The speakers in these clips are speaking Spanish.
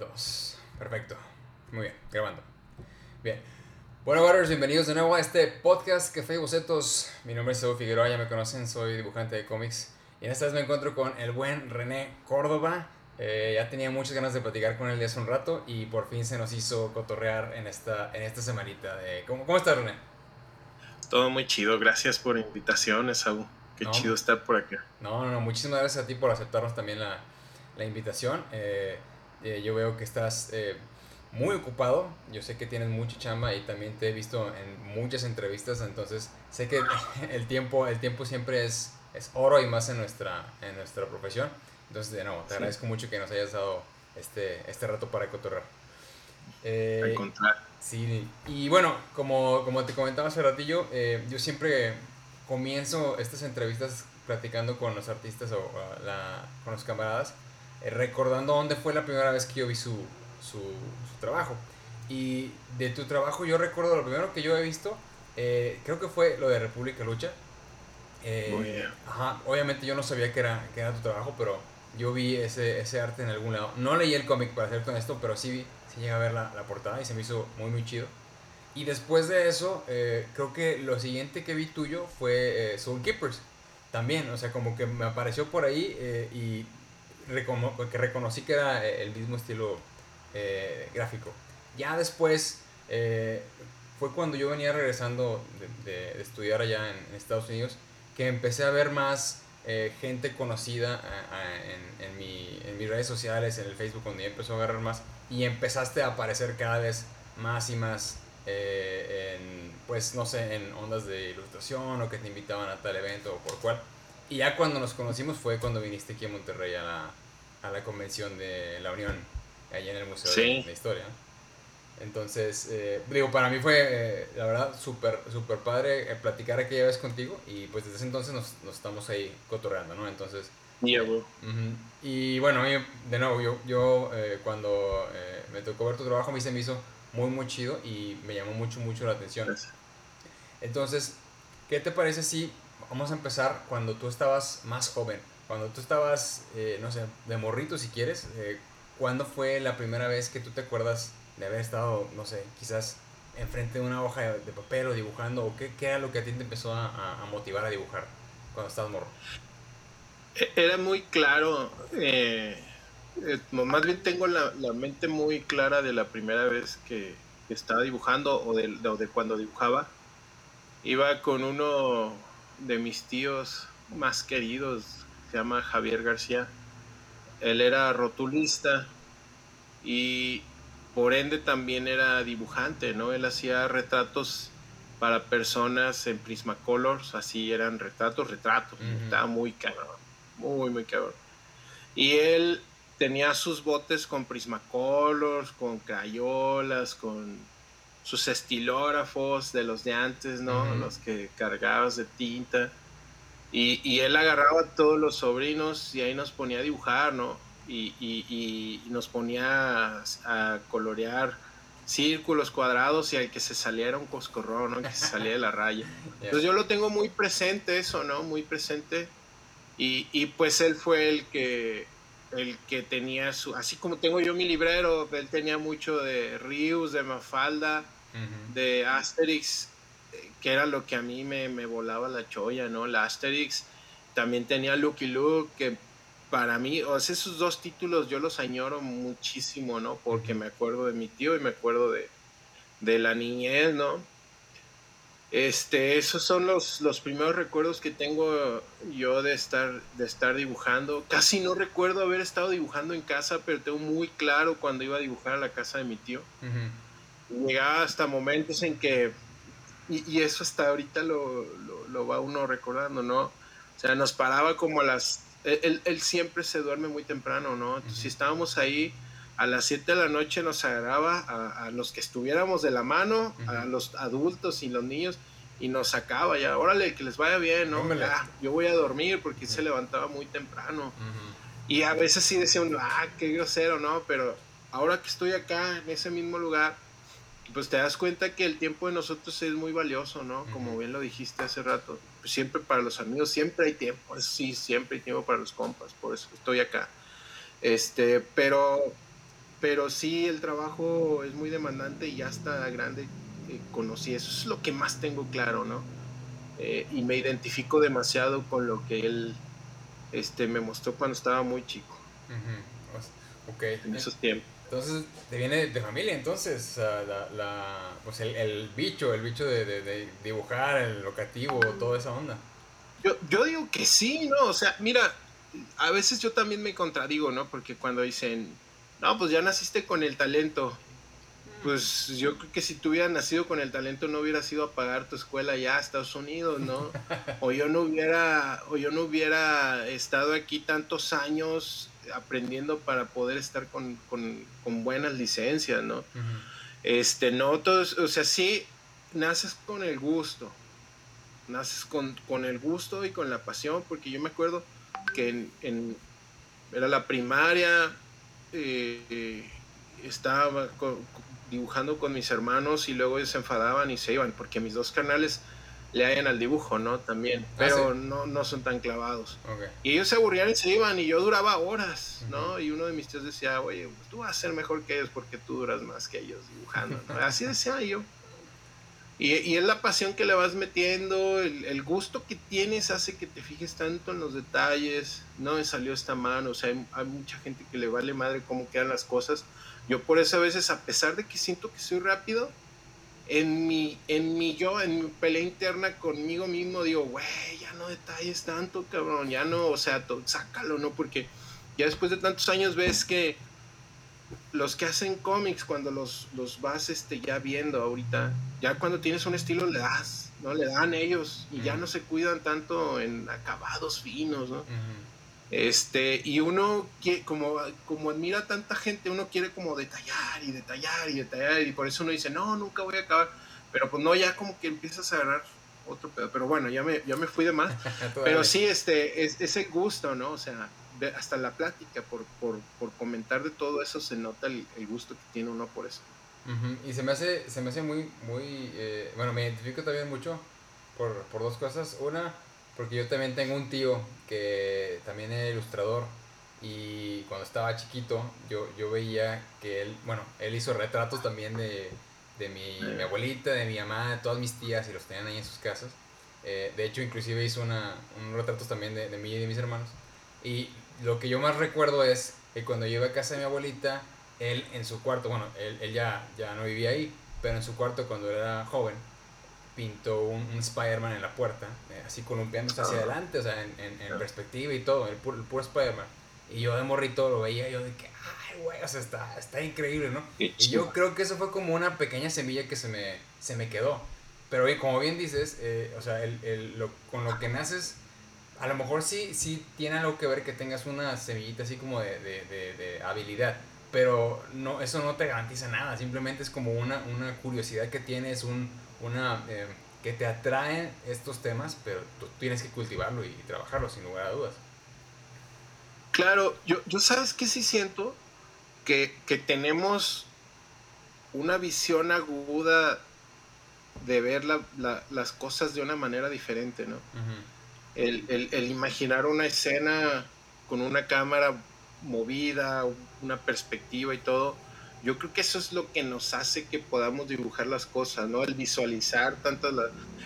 dos. Perfecto. Muy bien, grabando. Bien. Bueno, Warriors, bienvenidos de nuevo a este podcast Café y Bocetos. Mi nombre es Evo Figueroa, ya me conocen, soy dibujante de cómics. Y en esta vez me encuentro con el buen René Córdoba. Eh, ya tenía muchas ganas de platicar con él de hace un rato y por fin se nos hizo cotorrear en esta, en esta semanita. De, ¿cómo, ¿Cómo estás, René? Todo muy chido, gracias por la invitación, Esaú. Qué chido estar por acá. No, no, no, muchísimas gracias a ti por aceptarnos también la, la invitación. Eh, eh, yo veo que estás eh, muy ocupado, yo sé que tienes mucha chamba y también te he visto en muchas entrevistas, entonces sé que el tiempo, el tiempo siempre es, es oro y más en nuestra, en nuestra profesión. Entonces, de nuevo, te agradezco mucho que nos hayas dado este, este rato para cotorrear. Eh, Sí, y bueno, como, como te comentaba hace ratillo, eh, yo siempre comienzo estas entrevistas platicando con los artistas o, la, con los camaradas, eh, recordando dónde fue la primera vez que yo vi su, su, su, trabajo. Y de tu trabajo yo recuerdo lo primero que yo he visto, eh, creo que fue lo de República Lucha. Eh, ajá, obviamente yo no sabía que era, que era tu trabajo, pero yo vi ese, ese arte en algún lado. No leí el cómic para hacer con esto, pero sí vi sí llegué a ver la, la, portada y se me hizo muy, muy chido. Y después de eso, eh, creo que lo siguiente que vi tuyo fue eh, Soul Keepers. También, o sea, como que me apareció por ahí eh, y que reconocí que era eh, el mismo estilo eh, gráfico. Ya después fue cuando yo venía regresando de, estudiar allá en, Estados Unidos que empecé a ver más gente conocida en, mi, mis redes sociales, en el Facebook, cuando ya empezó a agarrar más y empezaste a aparecer cada vez más y más eh, pues no sé, en ondas de ilustración o que te invitaban a tal evento o por cual. Y ya cuando nos conocimos fue cuando viniste aquí a Monterrey a la, a la convención de la Unión, allá en el Museo sí. de, de, Historia. Entonces, eh, digo, para mí fue, eh, la verdad, súper, súper padre eh, platicar aquella vez contigo y pues desde ese entonces nos, nos estamos ahí cotorreando, ¿no? Entonces, Yeah, uh -huh. Y bueno, de nuevo, yo, yo eh, cuando eh, me tocó ver tu trabajo, a mí se me hizo muy, muy chido y me llamó mucho, mucho la atención. Entonces, ¿qué te parece si vamos a empezar cuando tú estabas más joven? Cuando tú estabas, eh, no sé, de morrito si quieres, ¿cuándo fue la primera vez que tú te acuerdas de haber estado, no sé, quizás enfrente de una hoja de, papel o dibujando? ¿O qué, qué, era lo que a ti te empezó a, motivar a dibujar cuando estabas morro? Era muy claro, eh, eh, más bien tengo la, mente muy clara de la primera vez que, estaba dibujando o de, cuando dibujaba. Iba con uno de mis tíos más queridos, se llama Javier García. Él era rotulista y por ende también era dibujante, ¿no? Él hacía retratos para personas en Prismacolors, así eran retratos, retratos, uh -huh. estaba muy cabrón muy, muy cabrón. Y él tenía sus botes con Prismacolors, con crayolas, con sus estilógrafos de los de antes, ¿no? Uh -huh. Los que cargabas de tinta. Y, y, él agarraba a todos los sobrinos y ahí nos ponía a dibujar, ¿no? Y, y, y nos ponía a, a, colorear círculos cuadrados y al que se saliera un coscorrón, ¿no? Que se salía de la raya. Entonces yo lo tengo muy presente eso, ¿no? Muy presente y, y, pues él fue el que, el que tenía su, así como tengo yo mi librero, él tenía mucho de Rius, de Mafalda, uh -huh. de Asterix, que era lo que a mí me, me, volaba la cholla, ¿no? La Asterix, también tenía Lucky Luke, que para mí, o sea, esos dos títulos yo los añoro muchísimo, ¿no? Porque me acuerdo de mi tío y me acuerdo de, de la niñez, ¿no? Este, esos son los, los primeros recuerdos que tengo yo de estar, de estar dibujando. Casi no recuerdo haber estado dibujando en casa, pero tengo muy claro cuando iba a dibujar a la casa de mi tío. Uh -huh. Llegaba hasta momentos en que, y, y eso hasta ahorita lo, lo, lo, va uno recordando, ¿no? O sea, nos paraba como a las... Él, él siempre se duerme muy temprano, ¿no? Entonces, uh -huh. si estábamos ahí a las 7 de la noche nos agarraba a, a, los que estuviéramos de la mano, uh -huh. a los adultos y los niños, y nos sacaba ya, órale, que les vaya bien, ¿no? Ya, yo voy a dormir porque uh -huh. se levantaba muy temprano. Uh -huh. Y a veces sí decía uno, ah, qué grosero, ¿no? Pero ahora que estoy acá, en ese mismo lugar, pues te das cuenta que el tiempo de nosotros es muy valioso, ¿no? Como bien lo dijiste hace rato. Pues siempre para los amigos, siempre hay tiempo. Sí, siempre hay tiempo para los compas, por eso estoy acá. Este, pero pero sí el trabajo es muy demandante y ya está grande eh, conocí eso es lo que más tengo claro no eh, y me identifico demasiado con lo que él este me mostró cuando estaba muy chico Ok. En esos tiempos. Entonces, te viene de familia, entonces, la, la, pues el, el, bicho, el bicho de, de, dibujar, el locativo, toda esa onda. Yo, yo digo que sí, ¿no? O sea, mira, a veces yo también me contradigo, ¿no? Porque cuando dicen, no, pues ya naciste con el talento. Pues yo creo que si tú hubieras nacido con el talento no hubieras ido a pagar tu escuela ya a Estados Unidos, ¿no? O yo no hubiera, o yo no hubiera estado aquí tantos años aprendiendo para poder estar con, buenas licencias, ¿no? Este, no todos, o sea, sí, naces con el gusto, naces con, el gusto y con la pasión, porque yo me acuerdo que en, era la primaria, eh, eh, estaba dibujando con mis hermanos y luego ellos se enfadaban y se iban, porque mis dos canales le hayan al dibujo, ¿no? También, ah, pero no, no son tan clavados. Y ellos se aburrían y se iban y yo duraba horas, ¿no? Y uno de mis tíos decía, oye, pues tú vas a ser mejor que ellos porque tú duras más que ellos dibujando, ¿no? Así decía yo. Y, y, es la pasión que le vas metiendo, el, el, gusto que tienes hace que te fijes tanto en los detalles, no me salió esta mano, o sea, hay, hay mucha gente que le vale madre cómo quedan las cosas. Yo por eso a veces, a pesar de que siento que soy rápido, en mi, en mi yo, en mi pelea interna conmigo mismo, digo, güey, ya no detalles tanto, cabrón, ya no, o sea, sácalo, ¿no? Porque ya después de tantos años ves que los que hacen cómics, cuando los, los vas este, ya viendo ahorita, ya cuando tienes un estilo le das, ¿no? Le dan ellos y ya no se cuidan tanto en acabados finos, ¿no? Este, y uno, como, como admira a tanta gente, uno quiere como detallar y detallar y detallar, y por eso uno dice, no, nunca voy a acabar. Pero pues no, ya como que empiezas a agarrar otro pedo. Pero bueno, ya me, ya me fui de más. Pero sí, este, es, ese gusto, ¿no? O sea, hasta la plática, por, por, por, comentar de todo eso, se nota el, gusto que tiene uno por eso. Y se me hace, se me hace muy, muy, eh, bueno, me identifico también mucho por, por dos cosas. Una, porque yo también tengo un tío que también es ilustrador y cuando estaba chiquito yo, yo veía que él, bueno, él hizo retratos también de, de mi, mi, abuelita, de mi mamá, de todas mis tías y los tenían ahí en sus casas. Eh, de hecho, inclusive hizo una, un retratos también de, de mí y de mis hermanos. Y lo que yo más recuerdo es que cuando yo iba a casa de mi abuelita, él en su cuarto, bueno, él, él ya, ya no vivía ahí, pero en su cuarto cuando era joven, pintó un, un Spider-Man en la puerta, eh, así columpiándose hacia ah. adelante, o sea, en, en, perspectiva y todo, el puro, el puro Spider-Man. Y yo de morrito lo veía, yo de que, ay, güey, o sea, está, está increíble, ¿no? Y yo creo que eso fue como una pequeña semilla que se me, se me quedó. Pero como bien dices, eh, o sea, el, el, lo, con lo que naces, a lo mejor sí, sí tiene algo que ver que tengas una semillita así como de, de, de, de habilidad pero no, eso no te garantiza nada, simplemente es como una, una curiosidad que tienes, un, una eh, que te atraen estos temas, pero tú tienes que cultivarlo y, trabajarlo sin lugar a dudas. Claro, yo, yo sabes que sí siento que, que tenemos una visión aguda de ver la, la, las cosas de una manera diferente, ¿no? el, el, el, imaginar una escena con una cámara movida, una perspectiva y todo, yo creo que eso es lo que nos hace que podamos dibujar las cosas, ¿no? El visualizar tantas...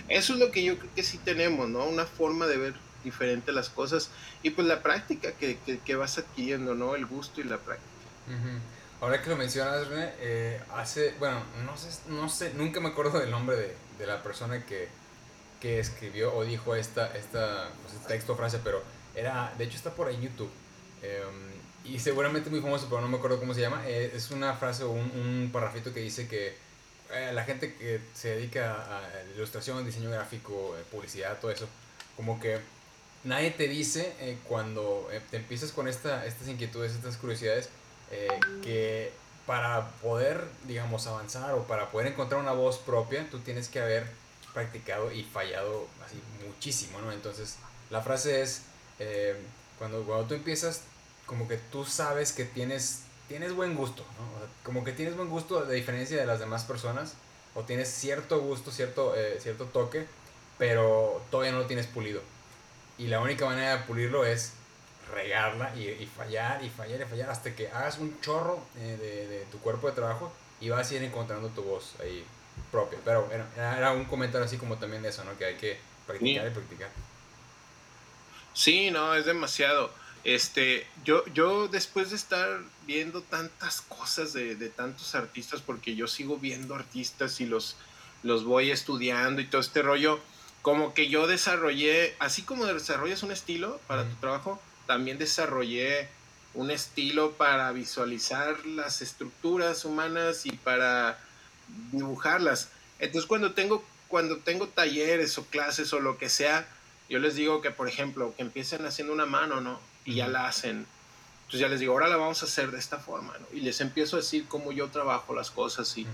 Eso es lo que yo creo que sí tenemos, ¿no? Una forma de ver diferente las cosas y pues la práctica que, que, vas adquiriendo, ¿no? El gusto y la práctica. Ahora que lo mencionas, René, eh, hace, bueno, no sé, no sé, nunca me acuerdo del nombre de, de la persona que, que, escribió o dijo esta, esta pues, este texto o frase, pero era, de hecho está por ahí en YouTube. Em, y seguramente muy famoso, pero no me acuerdo cómo se llama. Eh, es una frase o un, un parrafito que dice que eh, la gente que se dedica a, ilustración, diseño gráfico, eh, publicidad, todo eso, como que nadie te dice cuando te empiezas con esta, estas inquietudes, estas curiosidades, que para poder, digamos, avanzar o para poder encontrar una voz propia, tú tienes que haber practicado y fallado así muchísimo, ¿no? Entonces, la frase es, cuando, cuando tú empiezas, como que tú sabes que tienes, tienes buen gusto, ¿no? como que tienes buen gusto de diferencia de las demás personas, o tienes cierto gusto, cierto, eh, cierto toque, pero todavía no lo tienes pulido. Y la única manera de pulirlo es regarla y, fallar y fallar y fallar hasta que hagas un chorro eh, de, de, tu cuerpo de trabajo y vas a ir encontrando tu voz ahí propia. Pero era, era un comentario así como también de eso, ¿no? Que hay que practicar y practicar. Sí, no, es demasiado. Este, yo, yo después de estar viendo tantas cosas de, de, tantos artistas, porque yo sigo viendo artistas y los, los voy estudiando y todo este rollo, como que yo desarrollé, así como desarrollas un estilo para tu trabajo, también desarrollé un estilo para visualizar las estructuras humanas y para dibujarlas. Entonces cuando tengo, cuando tengo talleres o clases o lo que sea, yo les digo que, por ejemplo, que empiecen haciendo una mano, ¿no? Y ya la hacen. Entonces ya les digo, ahora la vamos a hacer de esta forma, ¿no? Y les empiezo a decir cómo yo trabajo las cosas. Y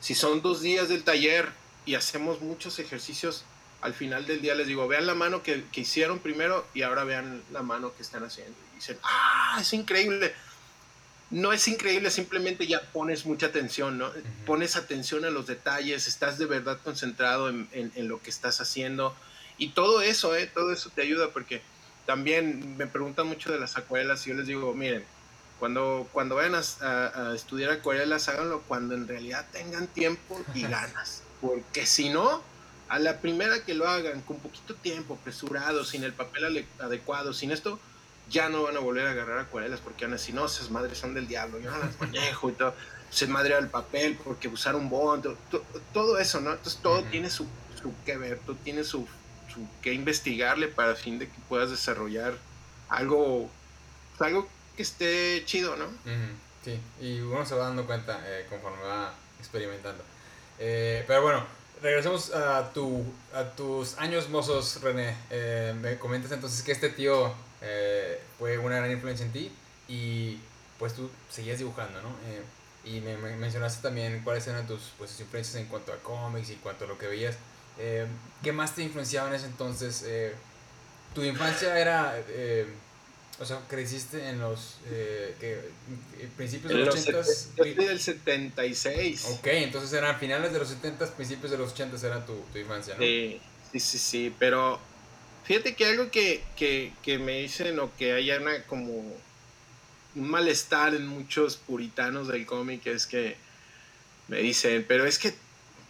si son dos días del taller y hacemos muchos ejercicios, al final del día les digo, vean la mano que, que hicieron primero y ahora vean la mano que están haciendo. Y dicen, ah, es increíble. No es increíble, simplemente ya pones mucha atención, ¿no? Pones atención a los detalles, estás de verdad concentrado en, en, en lo que estás haciendo y todo eso, ¿eh? todo eso te ayuda porque también me preguntan mucho de las acuarelas y yo les digo, miren, cuando, cuando vayan a, estudiar acuarelas, háganlo cuando en realidad tengan tiempo y ganas. Porque si no, a la primera que lo hagan, con poquito tiempo, apresurado, sin el papel adecuado, sin esto, ya no van a volver a agarrar acuarelas porque van a decir, no, esas madres son del diablo, yo no las manejo y todo. Se madre el papel porque usar un bond, todo, eso, ¿no? Entonces todo tiene su, su que ver, todo tiene su que investigarle para fin de que puedas desarrollar algo, algo que esté chido, ¿no? Sí, y uno se va dando cuenta eh, conforme va experimentando. Eh, pero bueno, regresemos a, tu, a tus años mozos, René. Eh, me comentas entonces que este tío fue una gran influencia en ti y pues tú seguías dibujando, ¿no? y me, mencionaste también cuáles eran tus pues, influencias en cuanto a cómics y cuanto a lo que veías. Eh, ¿Qué más te influenciaba en ese entonces? Eh, ¿Tu infancia era... Eh, o sea, creciste en los principios de los 80 Yo del 76. Ok, entonces eran finales de los 70 principios de los 80 era tu, tu infancia, ¿no? Sí, sí, sí, sí, pero fíjate que algo que, que, que me dicen o que hay una como un malestar en muchos puritanos del cómic es que me dicen, pero es que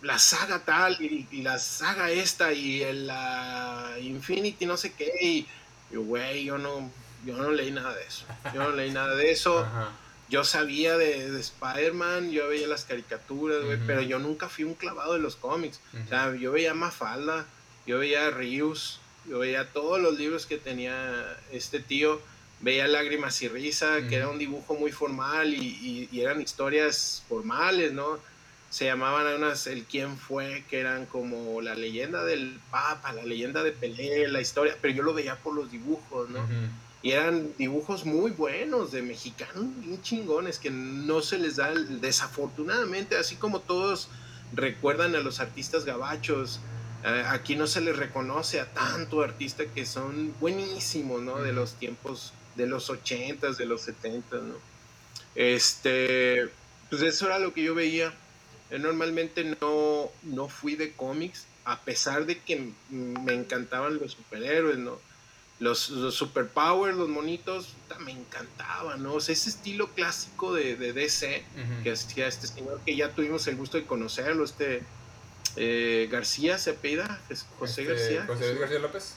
la saga tal y, la saga esta y la Infinity no sé qué y yo güey yo no yo no leí nada de eso yo no leí nada de eso. Yo sabía de, Spider-Man yo veía las caricaturas güey pero yo nunca fui un clavado de los cómics. O sea yo veía Mafalda yo veía Rius yo veía todos los libros que tenía este tío veía Lágrimas y Risa que era un dibujo muy formal y, y eran historias formales no se llamaban unas el quién fue, que eran como la leyenda del Papa, la leyenda de Pelé, la historia, pero yo lo veía por los dibujos, ¿no? Y eran dibujos muy buenos de mexicanos, bien chingones, que no se les da, desafortunadamente, así como todos recuerdan a los artistas gabachos, eh, aquí no se les reconoce a tanto artista que son buenísimos, ¿no? De los tiempos de los 80 de los 70 ¿no? Este, pues eso era lo que yo veía yo normalmente no, no fui de cómics, a pesar de que me encantaban los superhéroes, ¿no? Los, los superpowers, los monitos, me encantaban, ¿no? O sea, ese estilo clásico de, de DC que hacía este señor que ya tuvimos el gusto de conocerlo, este eh, García se apellida, José este, García. José García López.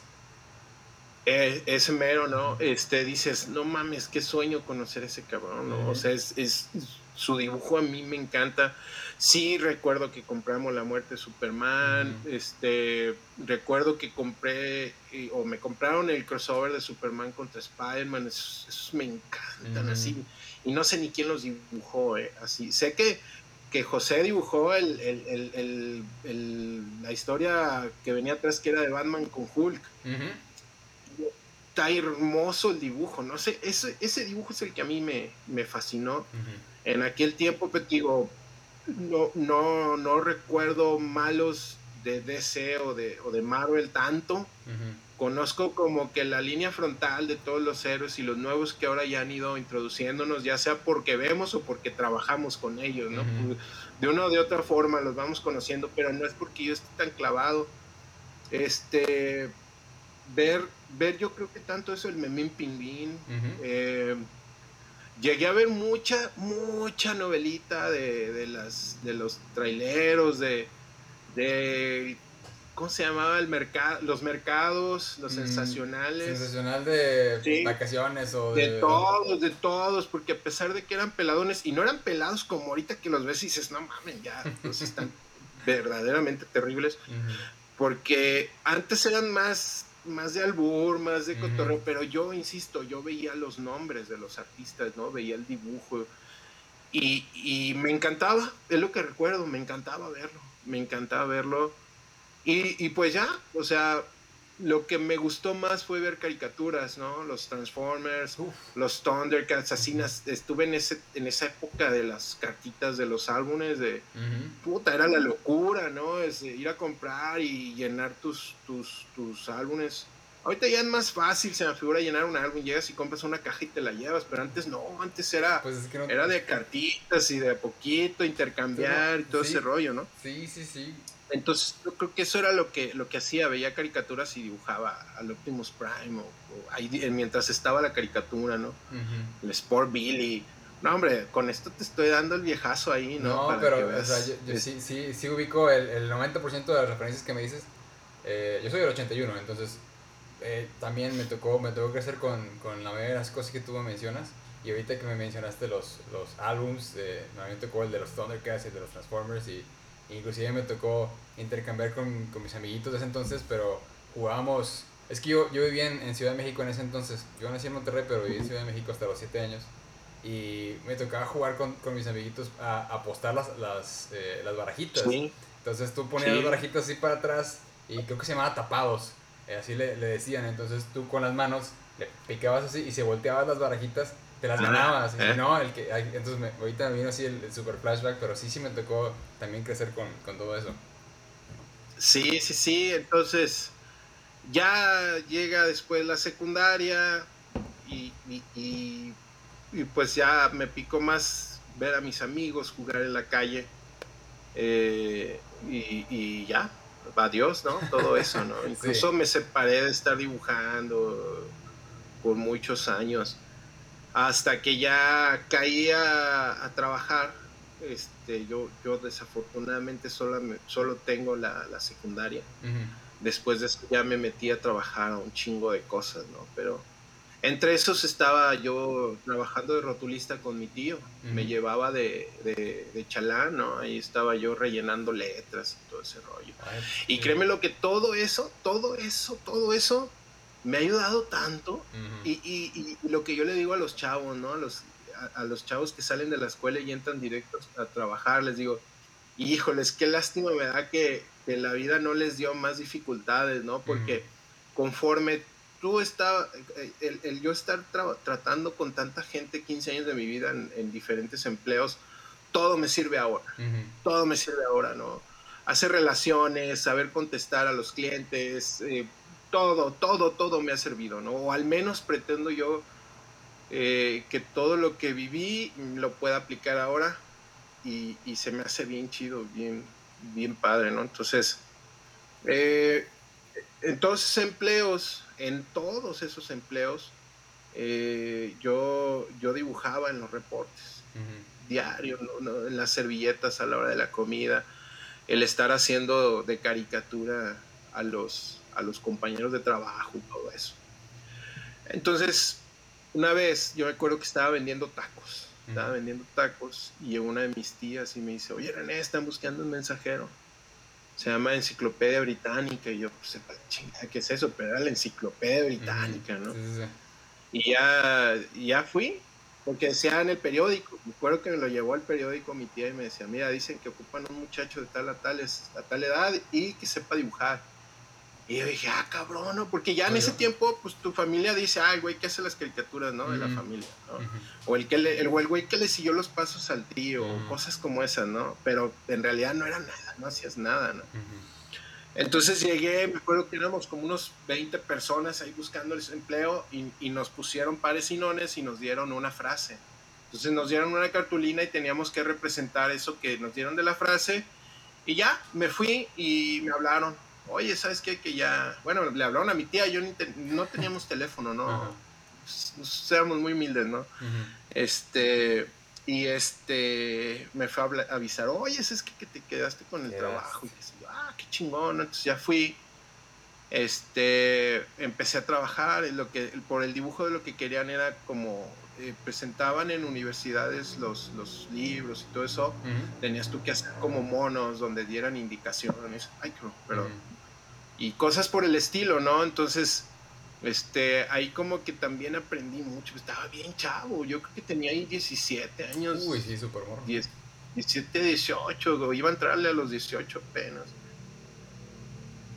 Eh, ese mero, ¿no? Este, dices, no mames, qué sueño conocer ese cabrón, ¿no? O sea, es, es, su dibujo a mí me encanta. Sí, recuerdo que compramos La Muerte de Superman. Este, recuerdo que compré o me compraron el crossover de Superman contra Spider-Man. Esos, me encantan así. Y no sé ni quién los dibujó, eh, así. Sé que, que José dibujó el, la historia que venía atrás, que era de Batman con Hulk. Está hermoso el dibujo, no sé, ese, ese dibujo es el que a mí me, me fascinó. En aquel tiempo, pues digo, no, no, no recuerdo malos de DC o de, o de Marvel tanto. Conozco como que la línea frontal de todos los héroes y los nuevos que ahora ya han ido introduciéndonos, ya sea porque vemos o porque trabajamos con ellos, ¿no? De una o de otra forma los vamos conociendo, pero no es porque yo esté tan clavado. Este, ver ver yo creo que tanto eso, el Memín Pingüín. Eh, llegué a ver mucha, mucha novelita de, de, las, de los traileros, de, de ¿cómo se llamaba el mercado? Los mercados, los mm, sensacionales. Sensacional de vacaciones o de... de... todos, de todos, porque a pesar de que eran peladones, y no eran pelados como ahorita que los ves y dices, no mames, ya, los están verdaderamente terribles, porque antes eran más, más de albur, más de cotorreo, pero yo insisto, yo veía los nombres de los artistas, ¿no? Veía el dibujo. Y, y me encantaba, es lo que recuerdo, me encantaba verlo, me encantaba verlo y, pues ya, o sea, lo que me gustó más fue ver caricaturas, ¿no? Los Transformers, los Thundercats, asesinas. Estuve en, ese, en esa época de las cartitas de los álbumes de... Puta, era la locura, ¿no? Es ir a comprar y llenar tus, tus, tus álbumes. Ahorita ya es más fácil, se me figura llenar un álbum, llegas y compras una caja y te la llevas, pero antes no, antes era, pues era de cartitas y de poquito, intercambiar y todo ese rollo, ¿no? Sí, sí, sí. Entonces yo creo que eso era lo que, lo que hacía, veía caricaturas y dibujaba al Optimus Prime, o, ahí, mientras estaba la caricatura, ¿no? El Sport Billy. No, hombre, con esto te estoy dando el viejazo ahí, ¿no? No, pero o sea, yo, sí, sí, sí ubico el, el 90% de las referencias que me dices. Eh, yo soy del 81, entonces eh, también me tocó, me tocó crecer con, con la mayoría de las cosas que tú me mencionas. Y ahorita que me mencionaste los, los álbums, eh, me tocó el de los Thundercats y de los Transformers y Inclusive me tocó intercambiar con, con, mis amiguitos de ese entonces, pero jugábamos... Es que yo, yo vivía en, Ciudad de México en ese entonces. Yo nací en Monterrey, pero viví en Ciudad de México hasta los 7 años. Y me tocaba jugar con, con mis amiguitos a, apostar las, las, eh, las barajitas. Entonces tú ponías las barajitas así para atrás y creo que se llamaba tapados. Eh, así le, le, decían. Entonces tú con las manos le picabas así y se volteabas las barajitas te las ganabas. ¿eh? No, el que, entonces me, ahorita me vino así el, super flashback, pero sí, sí me tocó también crecer con, con todo eso. Sí, sí, sí, entonces ya llega después la secundaria y, y, y, pues ya me picó más ver a mis amigos jugar en la calle eh, y, ya, adiós, ¿no? Todo eso, ¿no? Incluso me separé de estar dibujando por muchos años hasta que ya caía a, trabajar. Este, yo, yo desafortunadamente solo, solo tengo la, la secundaria. Después de eso ya me metí a trabajar a un chingo de cosas, ¿no? Pero entre esos estaba yo trabajando de rotulista con mi tío. Me llevaba de, de, chalán, ¿no? Ahí estaba yo rellenando letras y todo ese rollo. y créeme lo que todo eso, todo eso, todo eso me ha ayudado tanto. y, y, lo que yo le digo a los chavos, ¿no? A los, a, los chavos que salen de la escuela y entran directos a trabajar, les digo, híjoles, qué lástima me da que, que la vida no les dio más dificultades, ¿no? Porque conforme tú estás, el, el, yo estar tratando con tanta gente 15 años de mi vida en, diferentes empleos, todo me sirve ahora, todo me sirve ahora, ¿no? Hacer relaciones, saber contestar a los clientes, eh, todo, todo, todo me ha servido, ¿no? O al menos pretendo yo eh, que todo lo que viví lo pueda aplicar ahora y, se me hace bien chido, bien, bien padre, ¿no? Entonces, eh, en todos esos empleos, en todos esos empleos, eh, yo, yo dibujaba en los reportes, diarios, en las servilletas a la hora de la comida, el estar haciendo de caricatura a los, a los compañeros de trabajo y todo eso. Entonces, una vez yo me acuerdo que estaba vendiendo tacos, estaba vendiendo tacos y una de mis tías y me dice, oye René, están buscando un mensajero. Se llama Enciclopedia Británica y yo, pues, sepa chingada, ¿qué es eso? Pero era la Enciclopedia Británica, ¿no? Y ya, ya fui, porque decía en el periódico, me acuerdo que me lo llevó al periódico mi tía y me decía, mira, dicen que ocupan un muchacho de tal a tal, a tal edad y que sepa dibujar. Y yo dije, ah, cabrón, ¿no? Porque ya en ese tiempo, pues tu familia dice, ay, güey, ¿qué hace las caricaturas, no? De la familia, ¿no? O el que le, el, güey que le siguió los pasos al tío, o cosas como esas, ¿no? Pero en realidad no era nada, no hacías nada, ¿no? Entonces llegué, me acuerdo que éramos como unos 20 personas ahí buscando el empleo y, y nos pusieron pares y nones y nos dieron una frase. Entonces nos dieron una cartulina y teníamos que representar eso que nos dieron de la frase. Y ya, me fui y me hablaron oye, ¿sabes qué? Que ya, bueno, le hablaron a mi tía, yo no teníamos teléfono, ¿no? Éramos muy humildes, ¿no? Este, y este, me fue a avisar, oye, es que, que te quedaste con el trabajo. Y dije, ah, qué chingón, entonces ya fui, este, empecé a trabajar, lo que, por el dibujo de lo que querían era como eh, presentaban en universidades los, los, libros y todo eso, tenías tú que hacer como monos donde dieran indicaciones, ay, perdón, y cosas por el estilo, ¿no? Entonces, este, ahí como que también aprendí mucho, estaba bien chavo, yo creo que tenía ahí 17 años. Uy, sí, súper morro. 17, 18, iba a entrarle a los 18 apenas.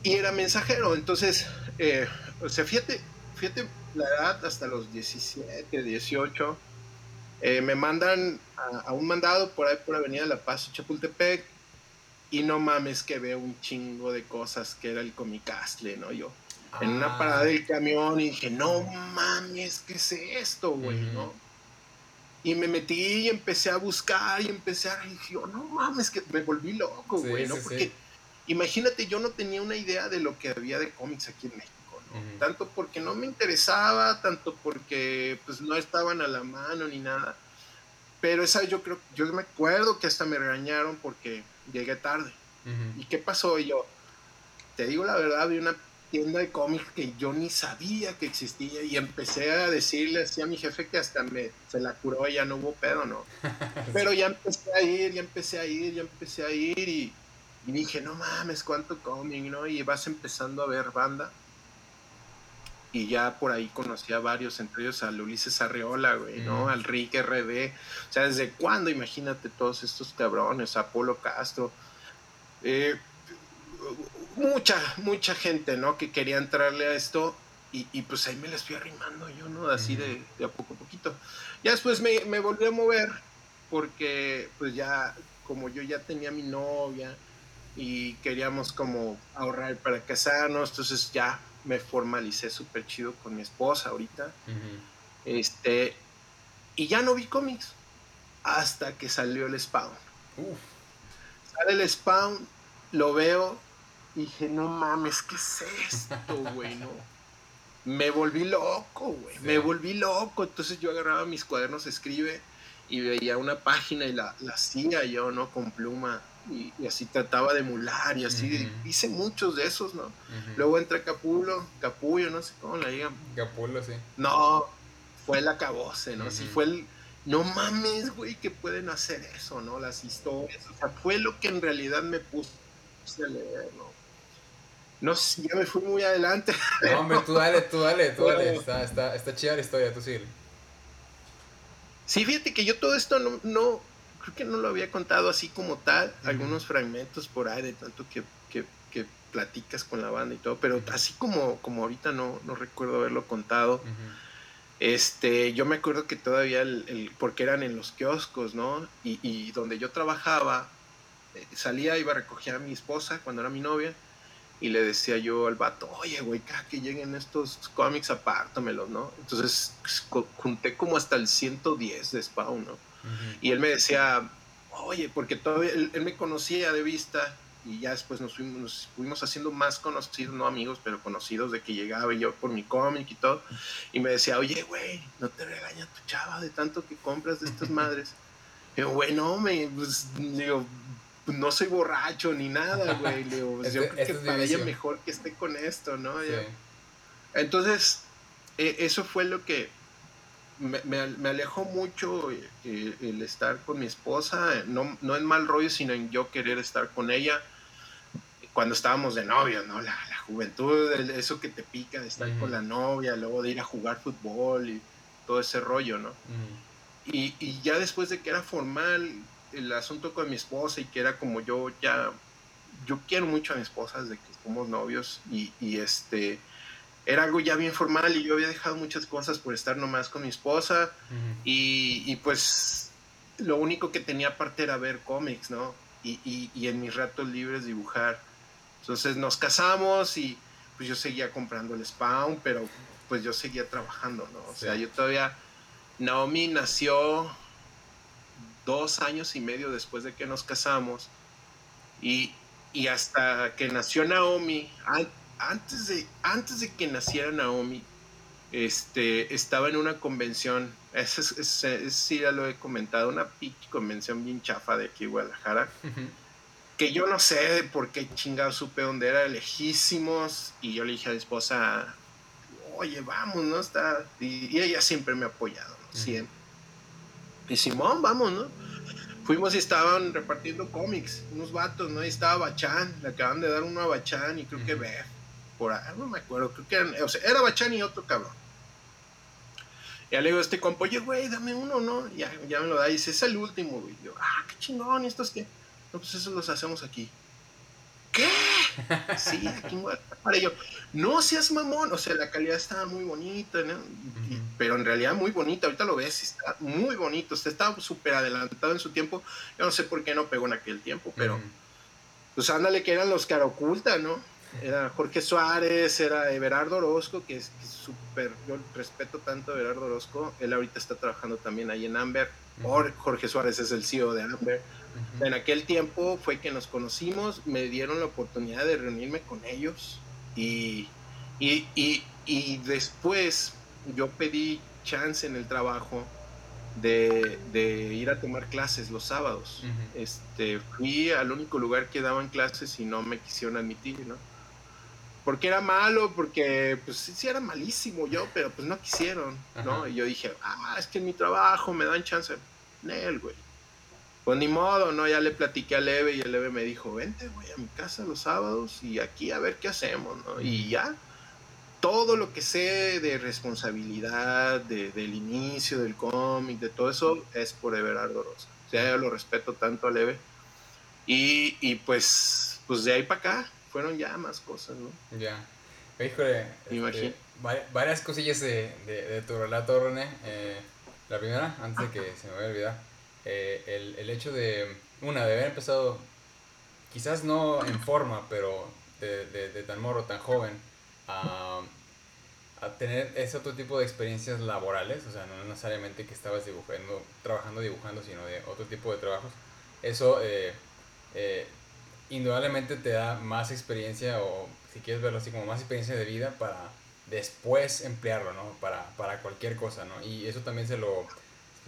Y era mensajero, entonces, eh, o sea, fíjate, fíjate la edad hasta los 17, 18. Eh, me mandan a, a, un mandado por ahí por Avenida La Paz, Chapultepec, y no mames que veo un chingo de cosas que era el Comicastle, ¿no? Yo en una ah. parada del camión y dije, no mames, ¿qué es esto, güey? ¿no? Y me metí y empecé a buscar y empecé a... Y dije, no mames, que me volví loco, güey, ¿no? Porque imagínate, yo no tenía una idea de lo que había de cómics aquí en México, ¿no? Tanto porque no me interesaba, tanto porque pues no estaban a la mano ni nada. Pero esa yo creo, yo me acuerdo que hasta me regañaron porque llegué tarde. ¿Y qué pasó? yo, te digo la verdad, vi una tienda de cómics que yo ni sabía que existía y empecé a decirle así a mi jefe que hasta me se la curó y ya no hubo pedo, ¿no? Pero ya empecé a ir, ya empecé a ir, ya empecé a ir y, y dije, no mames, cuánto cómic, ¿no? Y vas empezando a ver banda y ya por ahí conocí a varios, entre ellos al Ulises Arreola, güey, ¿no? Al Rick RD. O sea, ¿desde cuándo? Imagínate todos estos cabrones, Apolo Castro. Eh, mucha, mucha gente, ¿no? Que quería entrarle a esto y, pues ahí me les fui arrimando yo, ¿no? Así de, a poco a poquito. Ya después me, me volví a mover porque pues ya, como yo ya tenía mi novia y queríamos como ahorrar para casarnos, entonces ya me formalicé súper chido con mi esposa ahorita. Este, y ya no vi cómics hasta que salió el Spawn. Sale el Spawn, lo veo y dije, no mames, ¿qué es esto, güey? Me volví loco, güey. Me volví loco. Entonces yo agarraba mis cuadernos, escribe y veía una página y la, la hacía yo, ¿no? Con pluma y, así trataba de emular y así. Hice muchos de esos, ¿no? Luego entra Capulo, Capullo, no sé cómo la digan. Capulo, sí. No, fue el acabose, ¿no? Sí, fue el. No mames, güey, que pueden hacer eso, ¿no? Las historias. O sea, fue lo que en realidad me puse a leer, ¿no? No sé, ya me fui muy adelante. No, hombre, tú dale, tú dale, tú dale. Está, está, está chida la historia, tú sigue. Sí, fíjate que yo todo esto no, no creo que no lo había contado así como tal, algunos fragmentos por ahí de tanto que, que, platicas con la banda y todo, pero así como, como ahorita no, no recuerdo haberlo contado. Este, yo me acuerdo que todavía, el, porque eran en los kioscos, ¿no? Y, y donde yo trabajaba, eh, salía, iba a recoger a mi esposa cuando era mi novia, y le decía yo al vato, oye, güey, que lleguen estos cómics, apártamelos, ¿no? Entonces pues, junté como hasta el 110 de Spawn, ¿no? Y él me decía, oye, porque todavía él, me conocía de vista y ya después nos fuimos, fuimos haciendo más conocidos, no amigos, pero conocidos de que llegaba yo por mi cómic y todo. Y me decía, oye, güey, no te regaña tu chava de tanto que compras de estas madres. Y yo, güey, no, me, pues, digo, no soy borracho ni nada, güey. Digo, pues, yo creo que para ella mejor que esté con esto, ¿no? Entonces, e, eso fue lo que me, me, alejó mucho eh, el, estar con mi esposa, no, no en mal rollo, sino en yo querer estar con ella cuando estábamos de novia, ¿no? La, la juventud, eso que te pica de estar con la novia, luego de ir a jugar fútbol y todo ese rollo, ¿no? y, y, ya después de que era formal el asunto con mi esposa y que era como yo ya, yo quiero mucho a mi esposa desde que somos novios y, y este era algo ya bien formal y yo había dejado muchas cosas por estar nomás con mi esposa y, y, pues lo único que tenía aparte era ver cómics, ¿no? Y, y, y, en mis ratos libres dibujar. Entonces nos casamos y pues yo seguía comprando el Spawn, pero pues yo seguía trabajando, ¿no? O sea, yo todavía... Naomi nació dos años y medio después de que nos casamos y y hasta que nació Naomi, antes de, antes de que naciera Naomi, este, estaba en una convención, ese, sí ya lo he comentado, una convención bien chafa de aquí Guadalajara, que yo no sé por qué chingado supe dónde era, lejísimos, y yo le dije a mi esposa, oye, vamos, ¿no? Está, y, ella siempre me ha apoyado, ¿no? Siempre. Y Simón, vamos, ¿no? Fuimos y estaban repartiendo cómics, unos vatos, ¿no? Y estaba Bachán, le acaban de dar uno a Bachán y creo que Beth, por ahí, no me acuerdo, creo que eran, o sea, era Bachán y otro cabrón. Y le digo a este compa, oye, güey, dame uno, ¿no? Ya, ya me lo da y dice, es el último, güey. yo, ah, qué chingón, ¿y estos qué? No, pues eso los hacemos aquí. ¿Qué? Sí, aquí para yo, no seas mamón, o sea, la calidad estaba muy bonita, ¿no? pero en realidad muy bonita, ahorita lo ves, está muy bonito, usted estaba súper adelantado en su tiempo, yo no sé por qué no pegó en aquel tiempo, pero pues ándale que eran los que oculta, ¿no? Era Jorge Suárez, era Everardo Orozco, que es súper, yo respeto tanto a Everardo Orozco, él ahorita está trabajando también ahí en Amber, Jorge Suárez es el CEO de Amber, en aquel tiempo fue que nos conocimos, me dieron la oportunidad de reunirme con ellos y, y, después yo pedí chance en el trabajo de, ir a tomar clases los sábados. este, fui al único lugar que daban clases y no me quisieron admitir, ¿no? Porque era malo, porque pues sí, era malísimo yo, pero pues no quisieron, ¿no? Y yo dije, ah, es que en mi trabajo me dan chance. Nel, güey. Pues ni modo, ¿no? Ya le platiqué a Leve y el Leve me dijo, vente, güey, a mi casa los sábados y aquí a ver qué hacemos, ¿no? Y ya, todo lo que sé de responsabilidad, de, del inicio del cómic, de todo eso, es por Everardo Rosa. O sea, yo lo respeto tanto a Leve. Y, y pues, pues de ahí para acá fueron ya más cosas, ¿no? Ya. Híjole, este, varias cosillas de, de, tu relato, René. Eh, la primera, antes de que se me vaya a olvidar eh, el, el, hecho de, una, de haber empezado, quizás no en forma, pero de, de, tan morro, tan joven, a, a, tener ese otro tipo de experiencias laborales, o sea, no necesariamente que estabas dibujando, trabajando dibujando, sino de otro tipo de trabajos, eso eh, eh, indudablemente te da más experiencia o si quieres verlo así como más experiencia de vida para después emplearlo, ¿no? Para, para cualquier cosa, ¿no? Y eso también se lo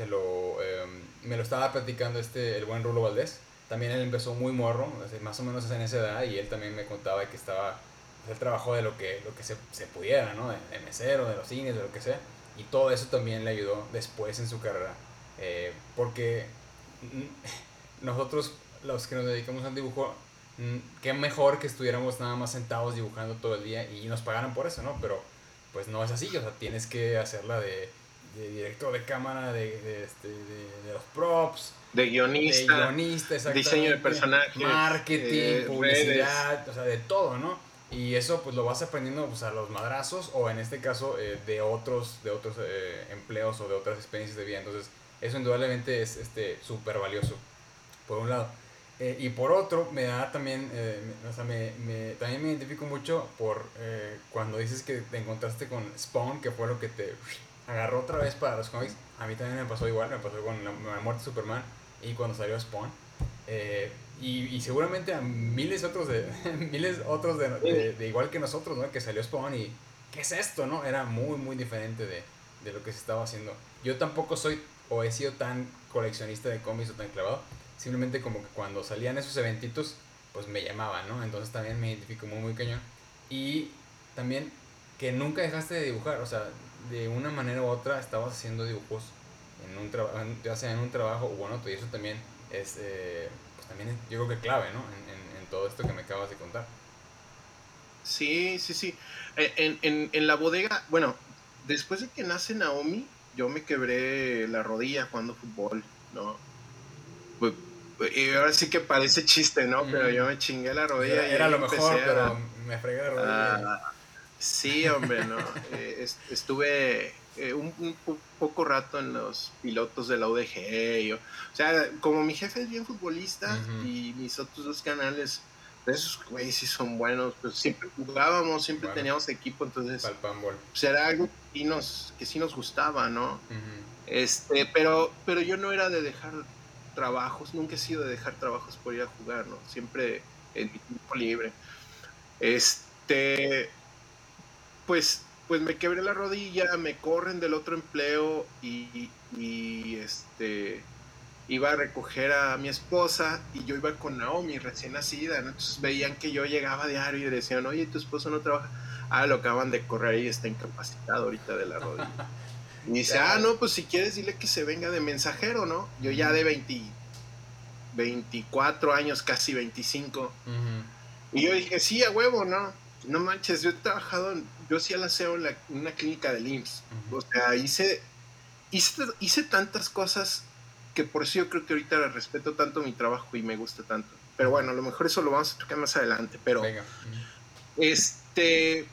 lo, em, me lo estaba platicando este, el buen Rulo Valdés. También él empezó muy morro, más o menos en esa edad, y él también me contaba que estaba, pues, él trabajó de lo que, lo que se, se pudiera, ¿no? De, mesero, de los cines, de lo que sea. Y todo eso también le ayudó después en su carrera. Eh, porque nosotros, los que nos dedicamos al dibujo, qué mejor que estuviéramos nada más sentados dibujando todo el día y nos pagaran por eso, ¿no? Pero pues no es así, o sea, tienes que hacerla de de director de cámara, de, de, este, de, los props, de guionista, de diseño de personajes, marketing, eh, publicidad, o sea, de todo, ¿no? Y eso pues lo vas aprendiendo pues, a los madrazos o en este caso eh, de otros, de otros eh, empleos o de otras experiencias de vida. Entonces eso indudablemente es este súper valioso, por un lado. Y por otro, me da también, o sea, me, me, también me identifico mucho por cuando dices que te encontraste con Spawn, que fue lo que te agarró otra vez para los cómics. A mí también me pasó igual, me pasó con la, muerte de Superman y cuando salió Spawn. Eh, y, y, seguramente a miles otros de miles otros de, de, igual que nosotros, ¿no? Que salió Spawn y ¿qué es esto, no? Era muy muy diferente de, de lo que se estaba haciendo. Yo tampoco soy o he sido tan coleccionista de cómics o tan clavado. Simplemente como que cuando salían esos eventitos, pues me llamaban, ¿no? Entonces también me identifico muy muy cañón. Y también que nunca dejaste de dibujar, o sea, de una manera u otra estabas haciendo dibujos en un trabajo, ya sea en un trabajo o bueno, y eso también es, eh, pues también yo creo que clave, ¿no? En, en, todo esto que me acabas de contar. Sí, sí, sí. Eh, en, en, en, la bodega, bueno, después de que nace Naomi, yo me quebré la rodilla jugando fútbol, ¿no? Pues, y ahora sí que parece chiste, ¿no? Pero yo me chingué la rodilla. Era, lo mejor, pero me fregué la rodilla. Sí, hombre, ¿no? Eh, estuve eh, un, poco rato en los pilotos de la UDG. o sea, como mi jefe es bien futbolista y mis otros dos canales, esos güeyes sí son buenos, pues siempre jugábamos, siempre teníamos equipo, entonces pues era algo que, nos, que sí nos gustaba, ¿no? este, pero, pero yo no era de dejar trabajos, nunca he sido de dejar trabajos por ir a jugar, ¿no? Siempre en mi tiempo libre. Este, pues, pues me quebré la rodilla, me corren del otro empleo y, este iba a recoger a mi esposa y yo iba con Naomi recién nacida, entonces veían que yo llegaba diario y decían, oye, tu esposo no trabaja, ah, lo acaban de correr y está incapacitado ahorita de la rodilla. Y dice, ah, no, pues si quieres dile que se venga de mensajero, ¿no? Yo ya de 20, 24 años, casi 25. Y yo dije, sí, a huevo, ¿no? No manches, yo he trabajado, yo sí la aseo en, una clínica de IMSS. O sea, hice, hice, hice tantas cosas que por eso yo creo que ahorita respeto tanto mi trabajo y me gusta tanto. Pero bueno, a lo mejor eso lo vamos a tocar más adelante. Pero, este,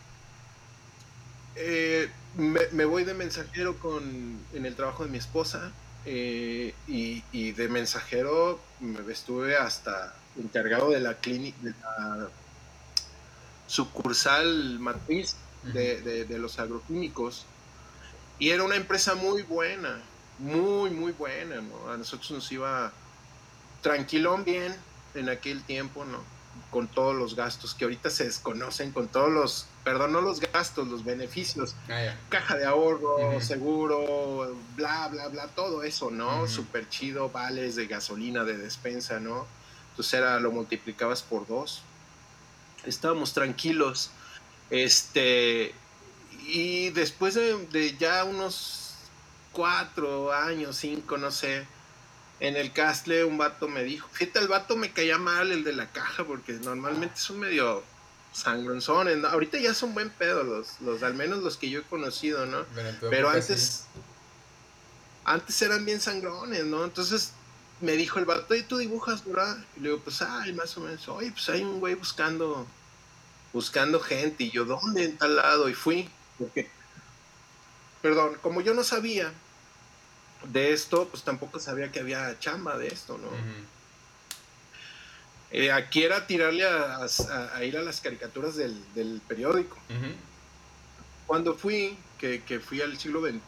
eh, me, voy de mensajero con, en el trabajo de mi esposa eh, y, de mensajero me estuve hasta encargado de la clínica, de la sucursal matriz de, de los agroquímicos y era una empresa muy buena, muy, muy buena, ¿no? A nosotros nos iba tranquilón bien en aquel tiempo, ¿no? Con todos los gastos que ahorita se desconocen, con todos los, perdón, no los gastos, los beneficios, ah, caja de ahorro, seguro, bla, bla, bla, todo eso, ¿no? Súper chido, vales de gasolina, de despensa, ¿no? Entonces era, lo multiplicabas por dos. Estábamos tranquilos. Este, y después de ya unos cuatro años, cinco, no sé, en el castle un vato me dijo, fíjate, el vato me caía mal, el de la caja, porque normalmente son medio sangronzones, ahorita ya son buen pedo los, los, al menos los que yo he conocido, ¿no? Pero antes, antes eran bien sangrones, ¿no? Entonces me dijo el vato, ¿y tú dibujas, verdad? Y le digo, pues, ay, más o menos, oye, pues hay un güey buscando, buscando gente, y yo, ¿dónde? En tal lado, y fui, porque perdón, como yo no sabía de esto, pues tampoco sabía que había chamba de esto, ¿no? Eh, aquí era tirarle a, ir a las caricaturas del, periódico. Cuando fui, que, fui al siglo XXI,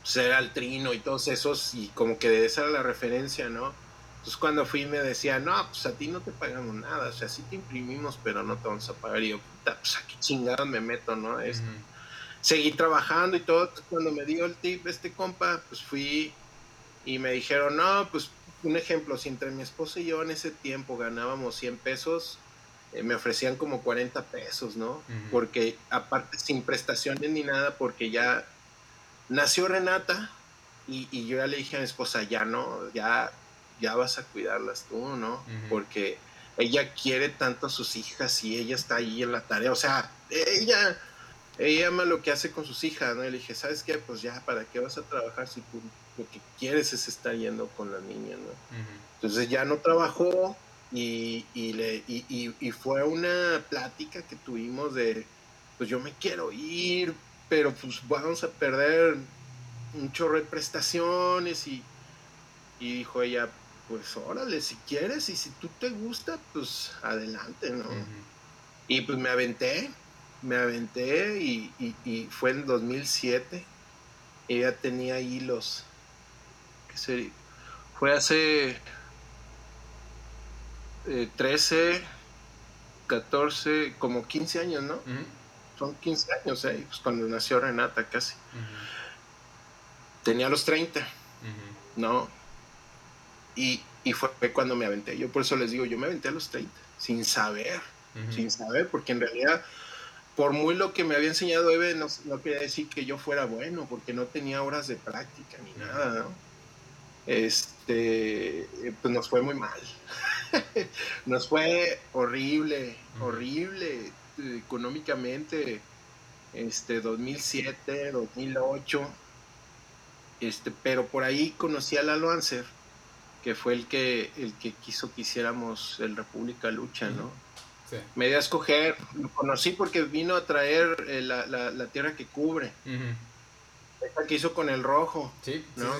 pues era el trino y todos esos, y como que esa era la referencia, ¿no? Entonces cuando fui me decía, no, pues a ti no te pagamos nada, o sea, sí te imprimimos, pero no te vamos a pagar. Y yo, puta, pues a qué chingada me meto, ¿no? Esto seguí trabajando y todo. Cuando me dio el tip este compa, pues fui y me dijeron, no, pues un ejemplo, si entre mi esposo y yo en ese tiempo ganábamos 100 pesos, eh, me ofrecían como 40 pesos, ¿no? Porque aparte sin prestaciones ni nada, porque ya nació Renata y, yo ya le dije a mi esposa, ya no, ya, ya vas a cuidarlas tú, ¿no? Porque ella quiere tanto a sus hijas y ella está ahí en la tarea, o sea, ella ella ama lo que hace con sus hijas, ¿no? Y le dije, ¿sabes qué? Pues ya, ¿para qué vas a trabajar si tú lo que quieres es estar yendo con la niña, ¿no? Entonces ya no trabajó y, le, y, fue una plática que tuvimos de, pues yo me quiero ir, pero pues vamos a perder un chorro de prestaciones y, y dijo ella, pues órale, si quieres y si tú te gusta, pues adelante, ¿no? Y pues me aventé, me aventé y, fue en 2007. Ella tenía ahí los... ¿Qué sería? Fue hace 13, 14, como 15 años, ¿no? Son 15 años, ¿eh? Pues cuando nació Renata casi. Tenía los 30, ¿no? Y, fue cuando me aventé. Yo por eso les digo, yo me aventé a los 30, sin saber, sin saber, porque en realidad por muy lo que me había enseñado Eve, no, no, quería decir que yo fuera bueno, porque no tenía horas de práctica ni nada, ¿no? Este, pues nos fue muy mal. nos fue horrible, horrible económicamente. Este, 2007, 2008. Este, pero por ahí conocí a Lalo Anser, que fue el que, el que quiso que hiciéramos el República Lucha, ¿no? Me dio a escoger, lo conocí porque vino a traer eh, la, la, tierra que cubre. Esta que hizo con el rojo. Sí, ¿no?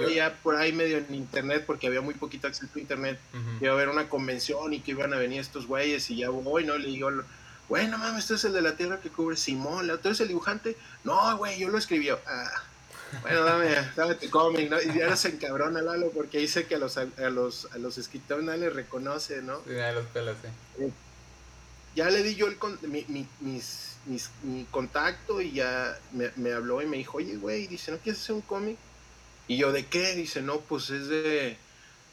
yo ya por ahí medio en internet, porque había muy poquito acceso a internet, iba a haber una convención y que iban a venir estos güeyes y ya voy, ¿no? Le digo, güey, no mames, este es el de la tierra que cubre Simón, ¿tú eres el dibujante? No, güey, yo lo escribí. Ah, Bueno, dame, dame tu cómic, ¿no? Y ahora se encabrona Lalo porque dice que a los, a los, a los escritores nadie les reconoce, ¿no? Sí, nadie los pelas, sí. Ya le di yo el, mi, mis, mi contacto y ya me, me, habló y me dijo, oye, güey, dice, ¿no quieres hacer un cómic? Y yo, ¿de qué? Dice, no, pues es de,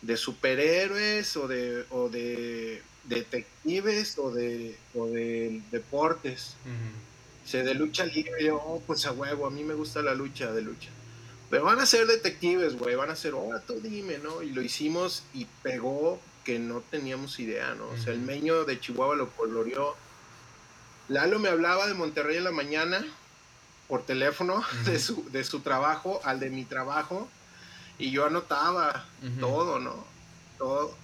de superhéroes o de, o de detectives o de, o de deportes. Se de lucha libre, yo, oh, pues a huevo, a mí me gusta la lucha de lucha. Pero van a ser detectives, güey, van a ser, oh, tú dime, ¿no? Y lo hicimos y pegó que no teníamos idea, ¿no? O sea, el meño de Chihuahua lo coloreó. Lalo me hablaba de Monterrey en la mañana por teléfono de, su, de su trabajo al de mi trabajo y yo anotaba todo, ¿no? Todo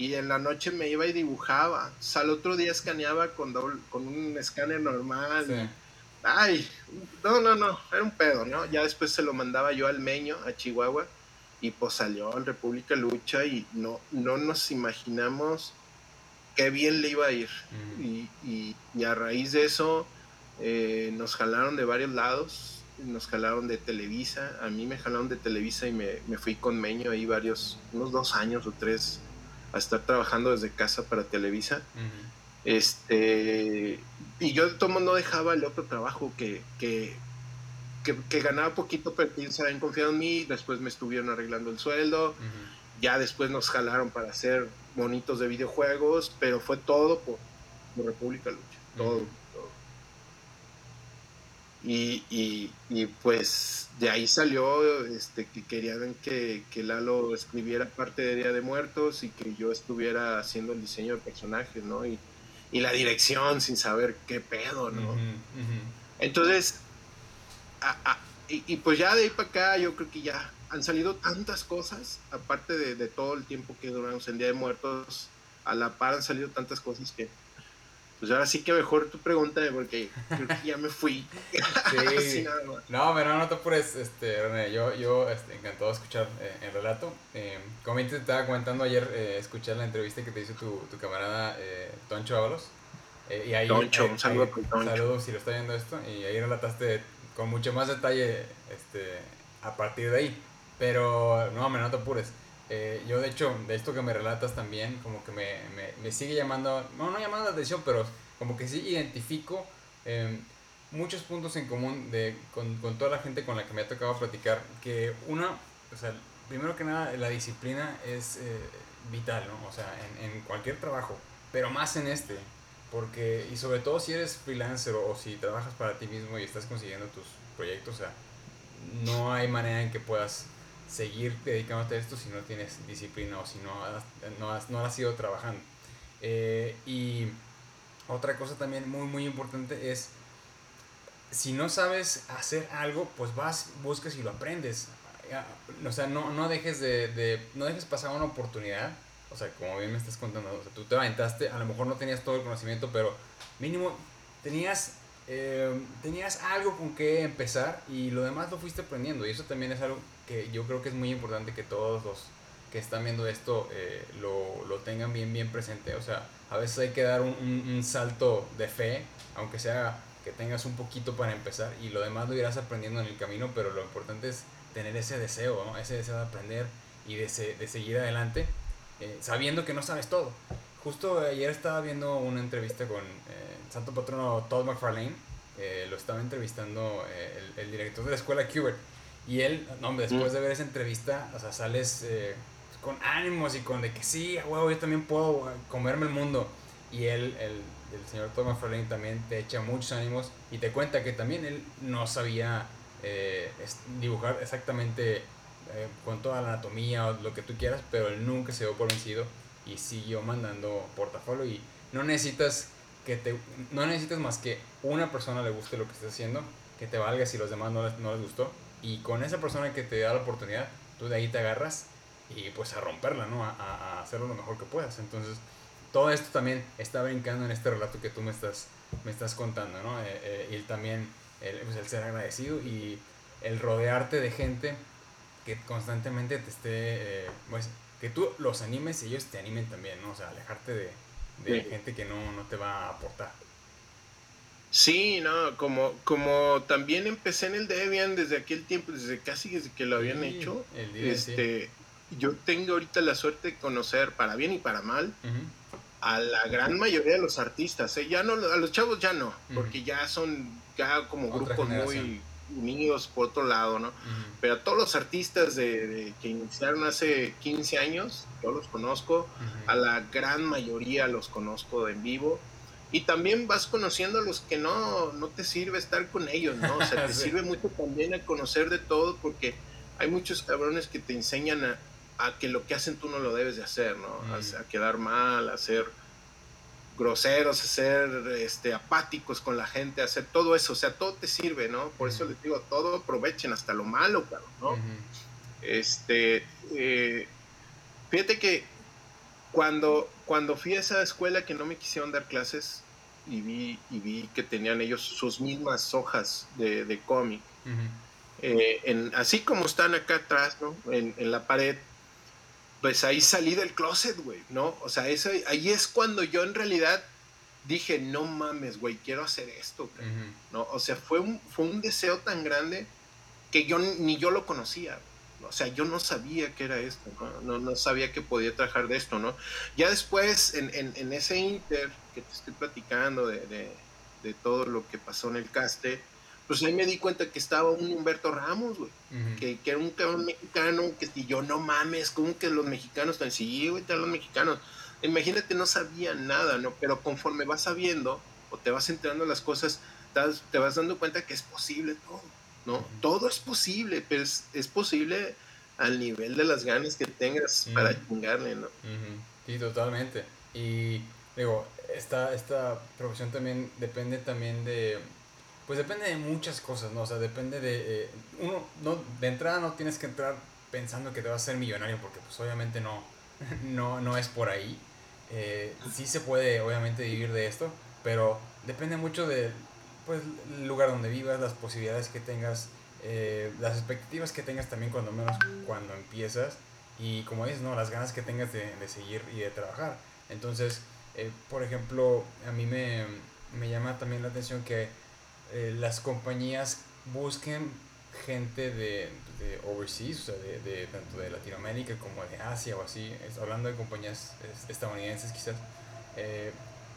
y en la noche me iba y dibujaba. O sea, al otro día escaneaba con, con un escáner normal. Ay, no, no, no, era un pedo, ¿no? Ya después se lo mandaba yo al Meño, a Chihuahua, y pues salió en República Lucha y no, no nos imaginamos qué bien le iba a ir. y, y, a raíz de eso eh, nos jalaron de varios lados, nos jalaron de Televisa, a mí me jalaron de Televisa y me, me fui con Meño ahí varios, unos dos años o tres a estar trabajando desde casa para Televisa. Este, y yo de todo no dejaba el otro trabajo que, que, que, ganaba poquito, pero se habían confiado en mí, después me estuvieron arreglando el sueldo, ya después nos jalaron para hacer monitos de videojuegos, pero fue todo por, República Lucha, todo. Y, y, y, pues de ahí salió este, que querían que, que, Lalo escribiera parte de Día de Muertos y que yo estuviera haciendo el diseño de personajes, ¿no? Y, y la dirección sin saber qué pedo, ¿no? Entonces, y, pues ya de ahí para acá yo creo que ya han salido tantas cosas, aparte de, de todo el tiempo que duramos en Día de Muertos, a la par han salido tantas cosas que pues ahora sí que mejor tu pregunta porque creo que ya me fui. Sí. no, pero no te apures, este, René. Yo, yo este, encantado de escuchar eh, el relato. Eh, como te estaba comentando ayer, eh, escuchar la entrevista que te hizo tu, tu camarada eh, Toncho Ábalos. Eh, y ahí, Toncho, un saludo Toncho. Saludos si lo está viendo esto. Y ahí relataste con mucho más detalle este, a partir de ahí. Pero no, no te apures. Eh, yo de hecho, de esto que me relatas también, como que me, me, me sigue llamando, no, no llamando la atención, pero como que sí identifico em, muchos puntos en común de, con, con, toda la gente con la que me ha tocado platicar, que una, o sea, primero que nada, la disciplina es eh, vital, ¿no? O sea, en, en, cualquier trabajo, pero más en este, porque, y sobre todo si eres freelancer o, si trabajas para ti mismo y estás consiguiendo tus proyectos, o sea, no hay manera en que puedas seguir dedicándote a esto si no tienes disciplina o si no has, no has, no has ido trabajando. Eh, y otra cosa también muy, muy importante es, si no sabes hacer algo, pues vas, buscas y lo aprendes. O sea, no, no, dejes de, de, no dejes pasar una oportunidad. O sea, como bien me estás contando, o sea, tú te aventaste, a lo mejor no tenías todo el conocimiento, pero mínimo tenías eh, tenías algo con que empezar y lo demás lo fuiste aprendiendo. Y eso también es algo que yo creo que es muy importante que todos los que están viendo esto eh, lo, lo, tengan bien, bien presente. O sea, a veces hay que dar un, un, salto de fe, aunque sea que tengas un poquito para empezar y lo demás lo irás aprendiendo en el camino, pero lo importante es tener ese deseo, ¿no? ese deseo de aprender y de, de seguir adelante, eh, sabiendo que no sabes todo. Justo ayer estaba viendo una entrevista con santo patrono Todd McFarlane, eh, lo estaba entrevistando eh, el, director de la escuela Kubert. Y él, no, hombre, después mm. de ver esa entrevista, o sea, sales eh, con ánimos y con de que sí, huevo, yo también puedo comerme el mundo. Y él, el, el señor Todd McFarlane, también te echa muchos ánimos y te cuenta que también él no sabía dibujar exactamente con toda la anatomía o lo que tú quieras, pero él nunca se dio por vencido y siguió mandando portafolio y no necesitas que te, no necesitas más que una persona le guste lo que estás haciendo, que te valga si los demás no les, no les gustó. Y con esa persona que te da la oportunidad, tú de ahí te agarras y pues a romperla, ¿no? A, a hacerlo lo mejor que puedas. Entonces, todo esto también está brincando en este relato que tú me estás, me estás contando, ¿no? Eh, eh, y también el, pues el ser agradecido y el rodearte de gente que constantemente te esté, eh, pues, que tú los animes y ellos te animen también, ¿no? O sea, alejarte de, de gente que no, no te va a aportar. Sí, no, como, como también empecé en el Debian desde aquel tiempo, desde casi desde que lo habían hecho, este, yo tengo ahorita la suerte de conocer, para bien y para mal, a la gran mayoría de los artistas. ¿eh? Ya no, a los chavos ya no, porque ya son ya como grupos muy unidos por otro lado, ¿no? Pero a todos los artistas de, que iniciaron hace 15 años, yo los conozco, a la gran mayoría los conozco en vivo y también vas conociendo a los que no, no te sirve estar con ellos, ¿no? O sea, te sirve mucho también a conocer de todo porque hay muchos cabrones que te enseñan a, que lo que hacen tú no lo debes de hacer, ¿no? A, quedar mal, a ser groseros, a ser este, apáticos con la gente, a hacer todo eso, o sea, todo te sirve, ¿no? Por eso les digo, todo aprovechen, hasta lo malo, claro, ¿no? Este, eh, fíjate que cuando, cuando fui a esa escuela que no me quisieron dar clases y vi, y vi que tenían ellos sus mismas hojas de, cómic, eh, en, así como están acá atrás, ¿no? En, la pared, pues ahí salí del closet, güey, ¿no? O sea, eso, ahí es cuando yo en realidad dije, no mames, güey, quiero hacer esto, ¿no? O sea, fue un, fue un deseo tan grande que yo ni yo lo conocía o sea, yo no sabía que era esto, ¿no? No, sabía que podía trabajar de esto, ¿no? Ya después, en, en, ese inter que te estoy platicando de, de, todo lo que pasó en el caste, pues ahí me di cuenta que estaba un Humberto Ramos, güey, que, que, era un cabrón mexicano, que si yo no mames, como que los mexicanos están, sí, güey, están los mexicanos. Imagínate, no sabía nada, ¿no? Pero conforme vas sabiendo o te vas enterando las cosas, te vas dando cuenta que es posible todo. ¿no? Todo es posible, pero es, posible al nivel de las ganas que tengas para chingarle, ¿no? Sí, totalmente. Y digo, esta, esta profesión también depende también de, pues depende de muchas cosas, ¿no? O sea, depende de, eh, uno, no, de entrada no tienes que entrar pensando que te vas a ser millonario, porque pues obviamente no, no, no es por ahí. Eh, sí se puede obviamente vivir de esto, pero depende mucho de, pues el lugar donde vivas, las posibilidades que tengas, eh, las expectativas que tengas también cuando menos cuando empiezas y como dices, ¿no? las ganas que tengas de, de seguir y de trabajar. Entonces, eh, por ejemplo, a mí me, me, llama también la atención que eh, las compañías busquen gente de, de overseas, o sea, de, de, tanto de Latinoamérica como de Asia o así, hablando de compañías estadounidenses quizás,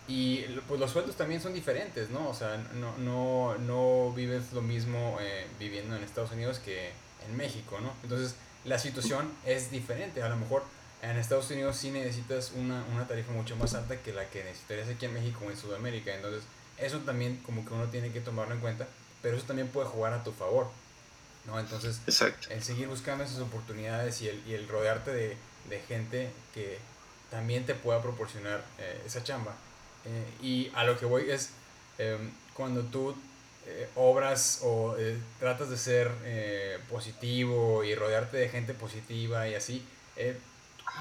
y pues los sueldos también son diferentes, ¿no? O sea, no, no, no vives lo mismo eh, viviendo en Estados Unidos que en México, ¿no? Entonces la situación es diferente. A lo mejor en Estados Unidos sí necesitas una, una tarifa mucho más alta que la que necesitarías aquí en México o en Sudamérica. Entonces eso también como que uno tiene que tomarlo en cuenta, pero eso también puede jugar a tu favor, ¿no? Entonces el seguir buscando esas oportunidades y el, y el rodearte de, de gente que también te pueda proporcionar eh, esa chamba eh, y a lo que voy es em, cuando tú eh, obras o eh, tratas de ser positivo y rodearte de gente positiva y así,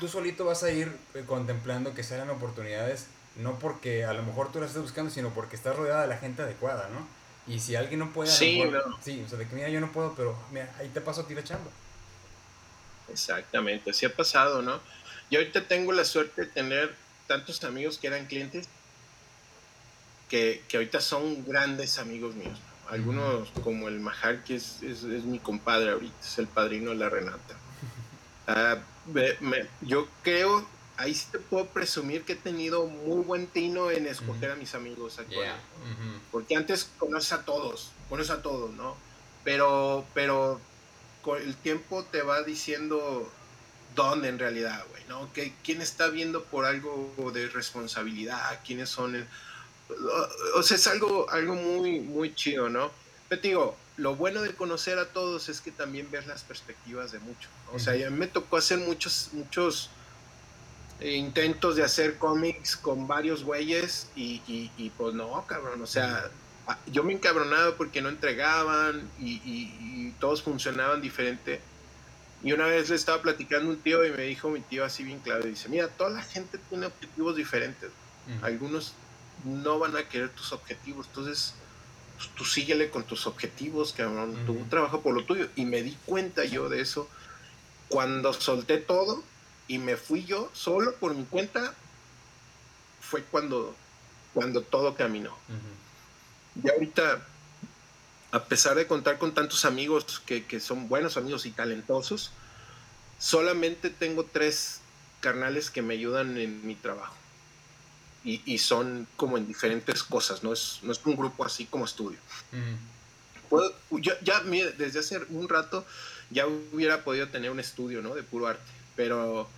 tú solito vas a ir contemplando que salen oportunidades, no porque a lo mejor tú las estés buscando, sino porque estás rodeada de la gente adecuada, ¿no? Y si alguien no puede, sí, sí, o sea, de que mira, yo no puedo, pero mira, ahí te paso a ti la chamba. Exactamente, así ha pasado, ¿no? Yo ahorita tengo la suerte de tener tantos amigos que eran clientes que, ahorita son grandes amigos míos. Algunos como el Majar, que es, es, mi compadre ahorita, es el padrino de la Renata. Ah, yo creo, ahí sí te puedo presumir que he tenido muy buen tino en escoger a mis amigos actuales. Porque antes conoces a todos, conoces a todos, ¿no? Pero, pero con el tiempo te va diciendo dónde en realidad, güey, ¿no? Que, ¿Quién está viendo por algo de responsabilidad? ¿Quiénes son el o sea, es algo, algo muy, muy chido, ¿no? Pero te digo, lo bueno de conocer a todos es que también ves las perspectivas de muchos. O sea, ya me tocó hacer muchos, muchos intentos de hacer cómics con varios güeyes y, y, pues no, cabrón, o sea, yo me encabronaba porque no entregaban y, y, todos funcionaban diferente. Y una vez le estaba platicando un tío y me dijo mi tío así bien claro, dice, mira, toda la gente tiene objetivos diferentes. Algunos no van a querer tus objetivos. Entonces, pues, tú síguele con tus objetivos, cabrón. Tú trabaja por lo tuyo. Y me di cuenta yo de eso cuando solté todo y me fui yo solo por mi cuenta. Fue cuando, cuando todo caminó. ya ahorita, a pesar de contar con tantos amigos que, que son buenos amigos y talentosos, solamente tengo tres carnales que me ayudan en mi trabajo. Y, y, son como en diferentes cosas, no es, no es un grupo así como estudio. Puedo, yo, ya desde hace un rato ya hubiera podido tener un estudio, ¿no? De puro arte, pero,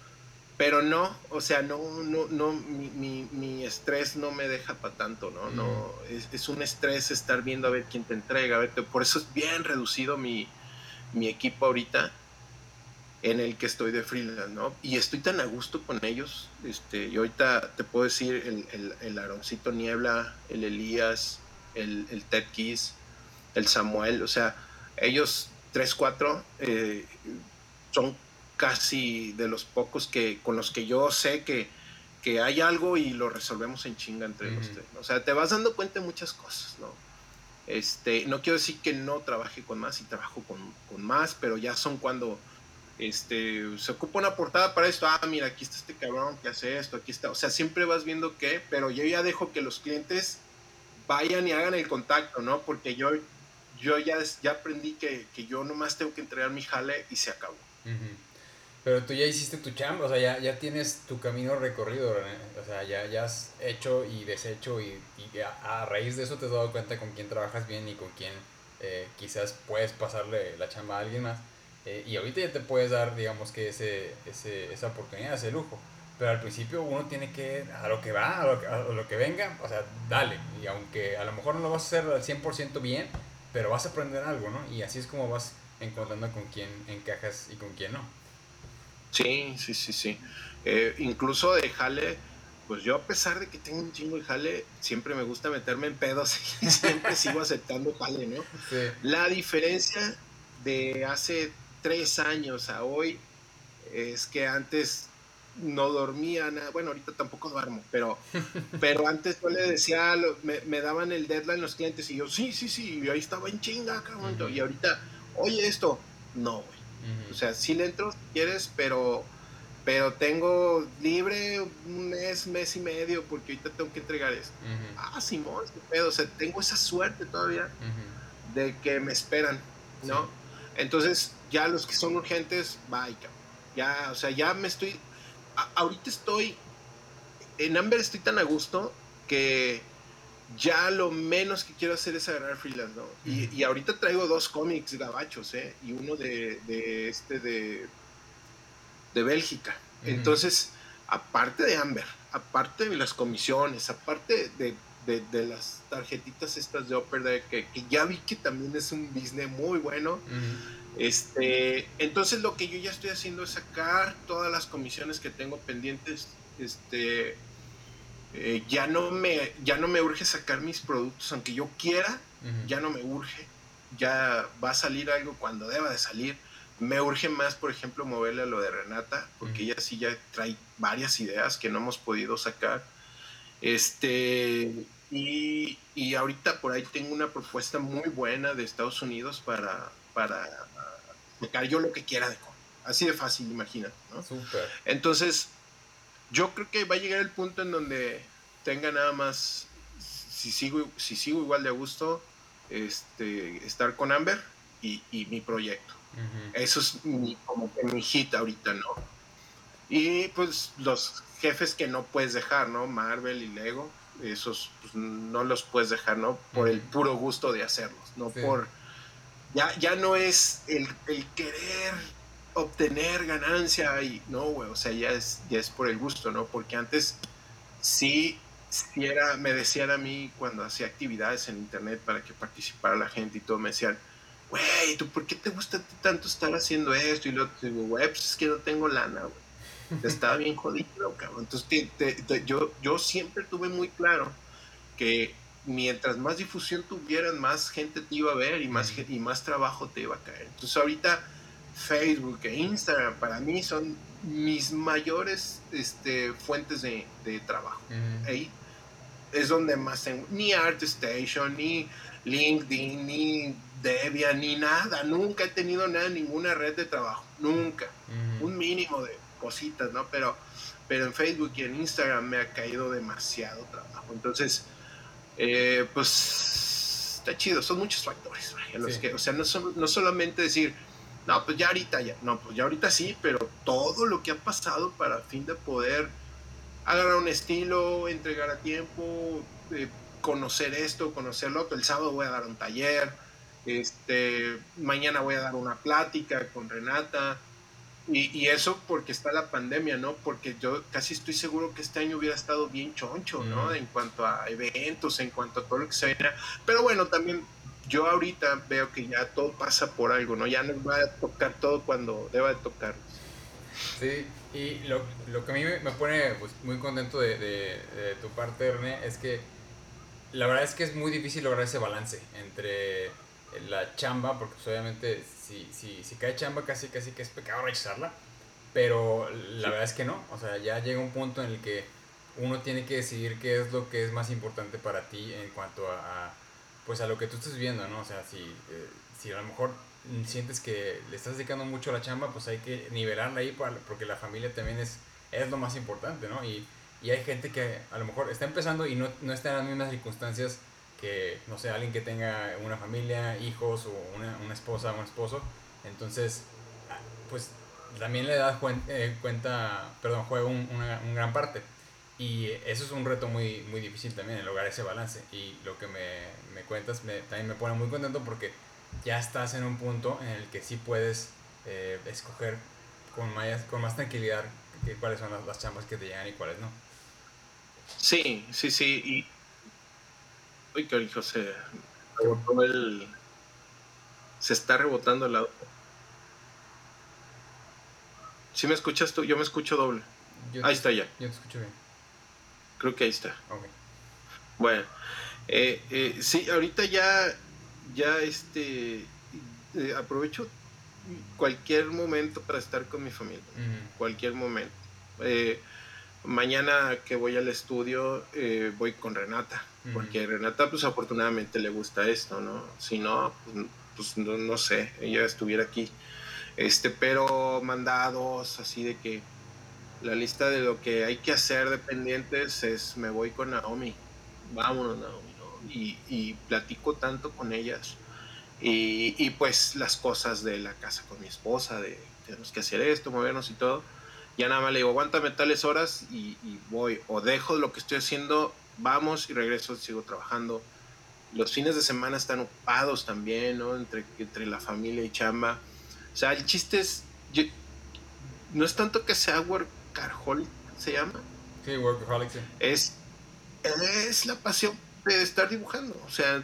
pero no, o sea, no, no, no, mi, mi, mi estrés no me deja para tanto, ¿no? no es, es, un estrés estar viendo a ver quién te entrega, a ver, por eso es bien reducido mi, mi equipo ahorita en el que estoy de freelance, ¿no? Y estoy tan a gusto con ellos. Este, y ahorita te puedo decir el, el, el Aroncito Niebla, el Elías, el, el Ted Kiss, el Samuel, o sea, ellos tres, cuatro eh, son casi de los pocos que con los que yo sé que, que hay algo y lo resolvemos en chinga entre los tres. O sea, te vas dando cuenta de muchas cosas, ¿no? Este, no quiero decir que no trabaje con más y trabajo con, con más, pero ya son cuando este, se ocupa una portada para esto, ah, mira, aquí está este cabrón que hace esto, aquí está, o sea, siempre vas viendo que, pero yo ya dejo que los clientes vayan y hagan el contacto, ¿no? Porque yo, yo ya, ya aprendí que, que yo nomás tengo que entregar mi jale y se acabó. Pero tú ya hiciste tu chamba, o sea, ya, ya tienes tu camino recorrido, o sea, ya, ya has hecho y deshecho y, y a, raíz de eso te has dado cuenta con quién trabajas bien y con quién eh, quizás puedes pasarle la chamba a alguien más. Eh, y ahorita ya te puedes dar, digamos que ese, ese, esa oportunidad, ese lujo. Pero al principio uno tiene que, a lo que va, a lo que, a lo que venga, o sea, dale. Y aunque a lo mejor no lo vas a hacer al 100% bien, pero vas a aprender algo, ¿no? Y así es como vas encontrando con quién encajas y con quién no. Sí, sí, sí, sí. Eh, incluso de jale, pues yo a pesar de que tengo un chingo de jale, siempre me gusta meterme en pedos y siempre sigo aceptando jale, ¿no? Sí. La diferencia de hace tres años a hoy es que antes no dormía nada. Bueno, ahorita tampoco duermo, pero, pero antes yo le decía, me, me, daban el deadline los clientes y yo, sí, sí, sí, y ahí estaba en chinga, cabrón. Y ahorita, oye, esto, no, O sea, sí le entro si quieres, pero, pero tengo libre un mes, mes y medio, porque ahorita tengo que entregar esto. Ah, Simón, qué pedo. O sea, tengo esa suerte todavía de que me esperan, ¿no? Entonces, ya los que son urgentes, vaya, ya, o sea, ya me estoy, ahorita estoy, en Amber estoy tan a gusto que ya lo menos que quiero hacer es agarrar freelance, ¿no? y, y, ahorita traigo dos cómics gabachos, ¿eh? Y uno de, de este de, de Bélgica. Entonces, aparte de Amber, aparte de las comisiones, aparte de, de, de las tarjetitas estas de Opera, que, que, ya vi que también es un business muy bueno. Este, entonces lo que yo ya estoy haciendo es sacar todas las comisiones que tengo pendientes. Este, eh, ya no me, ya no me urge sacar mis productos, aunque yo quiera, ya no me urge. Ya va a salir algo cuando deba de salir. Me urge más, por ejemplo, moverle a lo de Renata, porque ella sí ya trae varias ideas que no hemos podido sacar. Este, y, y ahorita por ahí tengo una propuesta muy buena de Estados Unidos para, para sacar yo lo que quiera de Así de fácil, imagínate, ¿no? Entonces, yo creo que va a llegar el punto en donde tenga nada más, si sigo, si sigo igual de a gusto, este, estar con Amber y, y mi proyecto. Eso es mi, como que mi hit ahorita, ¿no? Y pues los jefes que no puedes dejar, ¿no? Marvel y Lego, esos pues, no los puedes dejar, ¿no? Por el puro gusto de hacerlos, no por ya, ya no es el, el querer obtener ganancia y no, güey, o sea, ya es, ya es por el gusto, ¿no? Porque antes sí, sí era, me decían a mí cuando hacía actividades en internet para que participara la gente y todo, me decían, güey, ¿tú por qué te gusta tanto estar haciendo esto? Y luego digo, güey, pues es que no tengo lana, güey. Estaba bien jodido, cabrón. Entonces, yo, yo siempre tuve muy claro que mientras más difusión tuvieran, más gente te iba a ver y más, y más trabajo te iba a caer. Entonces ahorita Facebook e Instagram para mí son mis mayores este, fuentes de, de trabajo. Ahí es donde más tengo, ni ArtStation, ni LinkedIn, ni Debian, ni nada. Nunca he tenido nada, ninguna red de trabajo. Nunca. Un mínimo de cositas, ¿no? Pero, pero en Facebook y en Instagram me ha caído demasiado trabajo. Entonces, eh, pues está chido, son muchos factores, los que, o sea, no, no solamente decir, no, pues ya ahorita, ya, no, pues ya ahorita sí, pero todo lo que ha pasado para fin de poder agarrar un estilo, entregar a tiempo, eh, conocer esto, conocer lo otro. El sábado voy a dar un taller, este, mañana voy a dar una plática con Renata. Y, eso porque está la pandemia, ¿no? Porque yo casi estoy seguro que este año hubiera estado bien choncho, ¿no? En cuanto a eventos, en cuanto a todo lo que se viene. Pero bueno, también yo ahorita veo que ya todo pasa por algo, ¿no? Ya nos va a tocar todo cuando deba de tocar. Sí, y lo, lo que a mí me pone pues, muy contento de, de, tu parte, René, es que la verdad es que es muy difícil lograr ese balance entre la chamba, porque pues, obviamente si, si, si cae chamba casi casi que es pecado rechazarla, pero la verdad es que no, o sea, ya llega un punto en el que uno tiene que decidir qué es lo que es más importante para ti en cuanto a pues a lo que tú estés viendo, ¿no? O sea, si, eh, si a lo mejor sientes que le estás dedicando mucho a la chamba, pues hay que nivelarla ahí porque la familia también es, es lo más importante, ¿no? Y, y hay gente que a lo mejor está empezando y no, no está en las mismas circunstancias que, no sé, alguien que tenga una familia, hijos o una, una esposa o un esposo. Entonces, pues también le das eh, cuenta, perdón, juega un, una, gran parte. Y eso es un reto muy, muy difícil también, el lograr ese balance. Y lo que me, me cuentas me, también me pone muy contento porque ya estás en un punto en el que sí puedes eh, escoger con más, con más tranquilidad cuáles son las, las, chambas que te llegan y cuáles no. Sí, sí, sí. Y... Uy, que hijo se rebotó el... Se está rebotando el auto. ¿Sí me escuchas tú? Yo me escucho doble. ahí está ya. Yo te escucho bien. Creo que ahí está. Bueno, eh, eh, sí, ahorita ya, ya este, eh, aprovecho cualquier momento para estar con mi familia. Cualquier momento. mañana que voy al estudio voy con Renata, porque Renata pues afortunadamente le gusta esto, ¿no? Si no, pues, pues no, no, sé, ella estuviera aquí. Este, pero mandados así de que la lista de lo que hay que hacer de pendientes es me voy con Naomi. Vámonos, Naomi. Y, platico tanto con ellas. Y, pues las cosas de la casa con mi esposa, de tenemos que hacer esto, movernos y todo. Ya nada más le digo, aguántame tales horas y, voy. O dejo lo que estoy haciendo, vamos y regreso, sigo trabajando. Los fines de semana están ocupados también, ¿no? Entre, entre la familia y chamba. O sea, el chiste es, no es tanto que sea work Workaholic se llama. Sí, Workaholic, sí. Es, es la pasión de estar dibujando. O sea,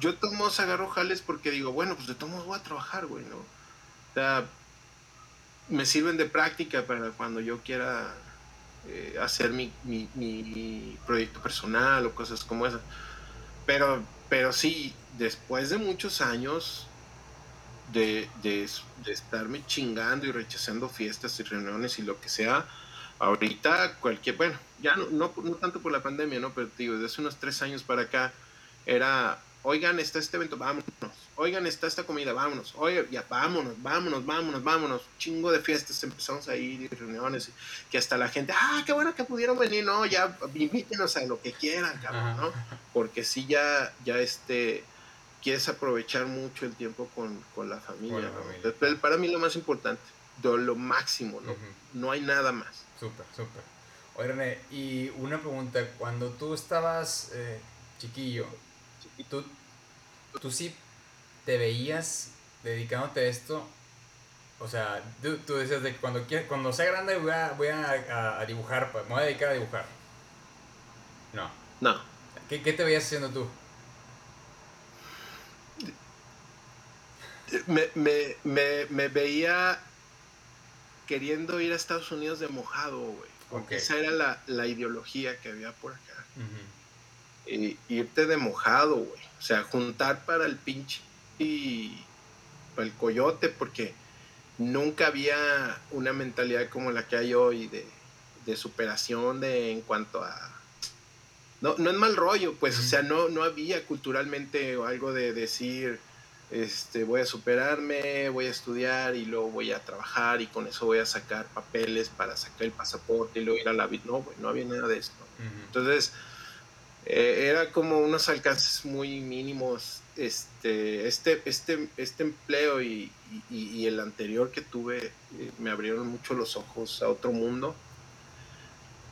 yo tomo agarro jales porque digo, bueno, pues de todos voy a trabajar, güey, ¿no? O sea, me sirven de práctica para cuando yo quiera eh, hacer mi, mi, mi, proyecto personal o cosas como esas. Pero, pero sí, después de muchos años de, de, de estarme chingando y rechazando fiestas y reuniones y lo que sea, ahorita cualquier, bueno, ya no, no, tanto por la pandemia, ¿no? Pero digo, desde hace unos tres años para acá era, oigan, está este evento, vámonos, oigan, está esta comida, vámonos, oye, ya vámonos, vámonos, vámonos, vámonos, chingo de fiestas, empezamos a ir, reuniones, que hasta la gente, ah, qué bueno que pudieron venir, no, ya invítenos a lo que quieran, cabrón, ¿no? Porque si ya, ya este, quieres aprovechar mucho el tiempo con, con la familia, ¿no? para mí lo más importante, lo, máximo, ¿no? No hay nada más. Súper, súper. Oye, René, y una pregunta. Cuando tú estabas eh, chiquillo, ¿tú, ¿tú sí te veías dedicándote a esto? O sea, tú, decías de que cuando, cuando sea grande voy a, voy a, dibujar, pues, me voy a dedicar a dibujar. No. No. ¿Qué, ¿Qué, te veías haciendo tú? Me, me, me, me veía queriendo ir a Estados Unidos de mojado, güey. Esa era la, la, ideología que había por acá. y, irte de mojado, güey. O sea, juntar para el pinche y para el coyote, porque nunca había una mentalidad como la que hay hoy de, de superación de en cuanto a no, no es mal rollo, pues, o sea, no, no había culturalmente algo de decir, este, voy a superarme, voy a estudiar y luego voy a trabajar y con eso voy a sacar papeles para sacar el pasaporte y luego ir a la vida. No, no había nada de esto. Entonces, eh, era como unos alcances muy mínimos este, este, este, este empleo y, el anterior que tuve eh, me abrieron mucho los ojos a otro mundo,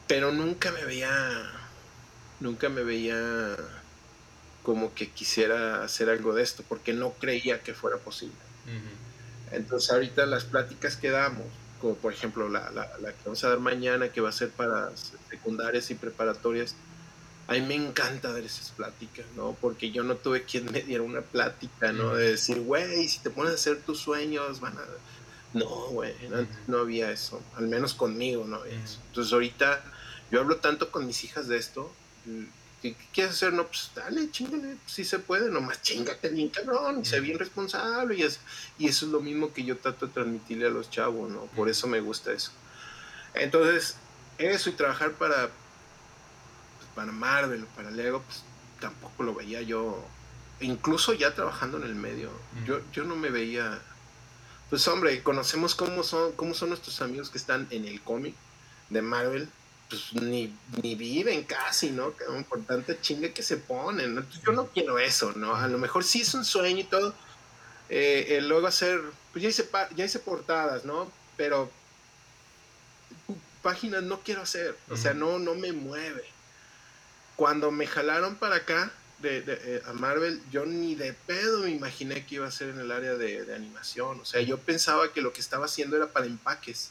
pero nunca me veía, nunca me veía como que quisiera hacer algo de esto, porque no creía que fuera posible. Entonces ahorita las pláticas que damos, como por ejemplo la, la, la, que vamos a dar mañana, que va a ser para secundarias y preparatorias, a mí me encanta dar esas pláticas, ¿no? Porque yo no tuve quien me diera una plática, ¿no? De decir, güey, si te pones a hacer tus sueños, van a... No, güey, no había eso, al menos conmigo no había eso. Entonces ahorita yo hablo tanto con mis hijas de esto, ¿qué, quieres hacer? No, pues dale, chingale, si se puede, nomás chingate bien cabrón y sé bien responsable. Y, es, y eso es lo mismo que yo trato de transmitirle a los chavos, ¿no? Por eso me gusta eso. Entonces, eso y trabajar para, para Marvel para Lego, pues tampoco lo veía yo. Incluso ya trabajando en el medio, yo, yo no me veía. Pues hombre, conocemos cómo son, cómo son nuestros amigos que están en el cómic de Marvel. Pues ni, ni viven casi, ¿no? Que por tanta chinga que se ponen. Yo no quiero eso, ¿no? A lo mejor sí es un sueño y todo. Eh, luego hacer, pues ya hice, ya hice portadas, ¿no? Pero páginas no quiero hacer, o sea, no, no me mueve cuando me jalaron para acá de, eh, a Marvel, yo ni de pedo me imaginé que iba a ser en el área de, animación. O sea, yo pensaba que lo que estaba haciendo era para empaques.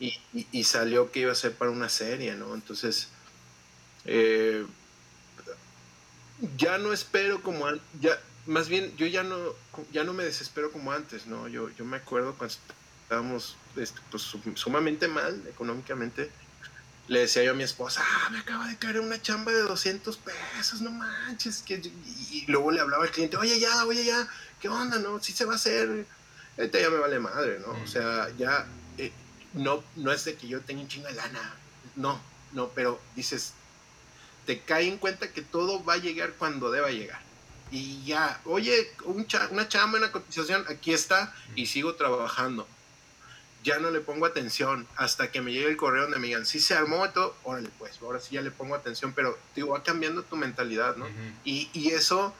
Y, salió que iba a ser para una serie, ¿no? Entonces, eh, ya no espero como ya más bien yo ya no ya no me desespero como antes no yo yo me acuerdo cuando estábamos este, pues, sumamente mal económicamente le decía yo a mi esposa, ah, me acaba de caer una chamba de 200 pesos, no manches. Que... Y, luego le hablaba al cliente, oye, ya, oye, ya, ¿qué onda, no? Sí se va a hacer. Este ya me vale madre, ¿no? O sea, ya, no, no es de que yo tenga un chingo de lana, no, no, pero dices, te cae en cuenta que todo va a llegar cuando deba llegar. Y ya, oye, una chamba, una cotización, aquí está, y sigo trabajando ya no le pongo atención hasta que me llegue el correo donde me digan, sí se armó y todo, órale, pues, ahora sí ya le pongo atención, pero digo, va cambiando tu mentalidad, ¿no? y, y, eso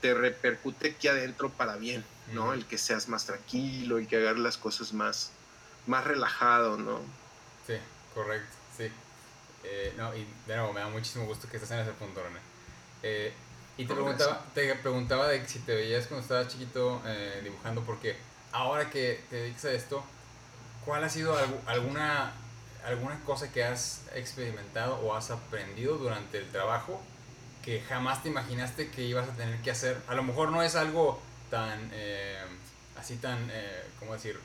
te repercute aquí adentro para bien, ¿no? El que seas más tranquilo, el que hagas las cosas más, más relajado, ¿no? Sí, correcto, sí. Eh, no, y de nuevo, me da muchísimo gusto que estés en ese punto, René. Eh, y te preguntaba, te preguntaba de si te veías cuando estabas chiquito eh, dibujando, porque ahora que te dedicas a esto, ¿Cuál ha sido alguna, alguna cosa que has experimentado o has aprendido durante el trabajo que jamás te imaginaste que ibas a tener que hacer? A lo mejor no es algo tan, eh, así tan, eh, ¿cómo decir?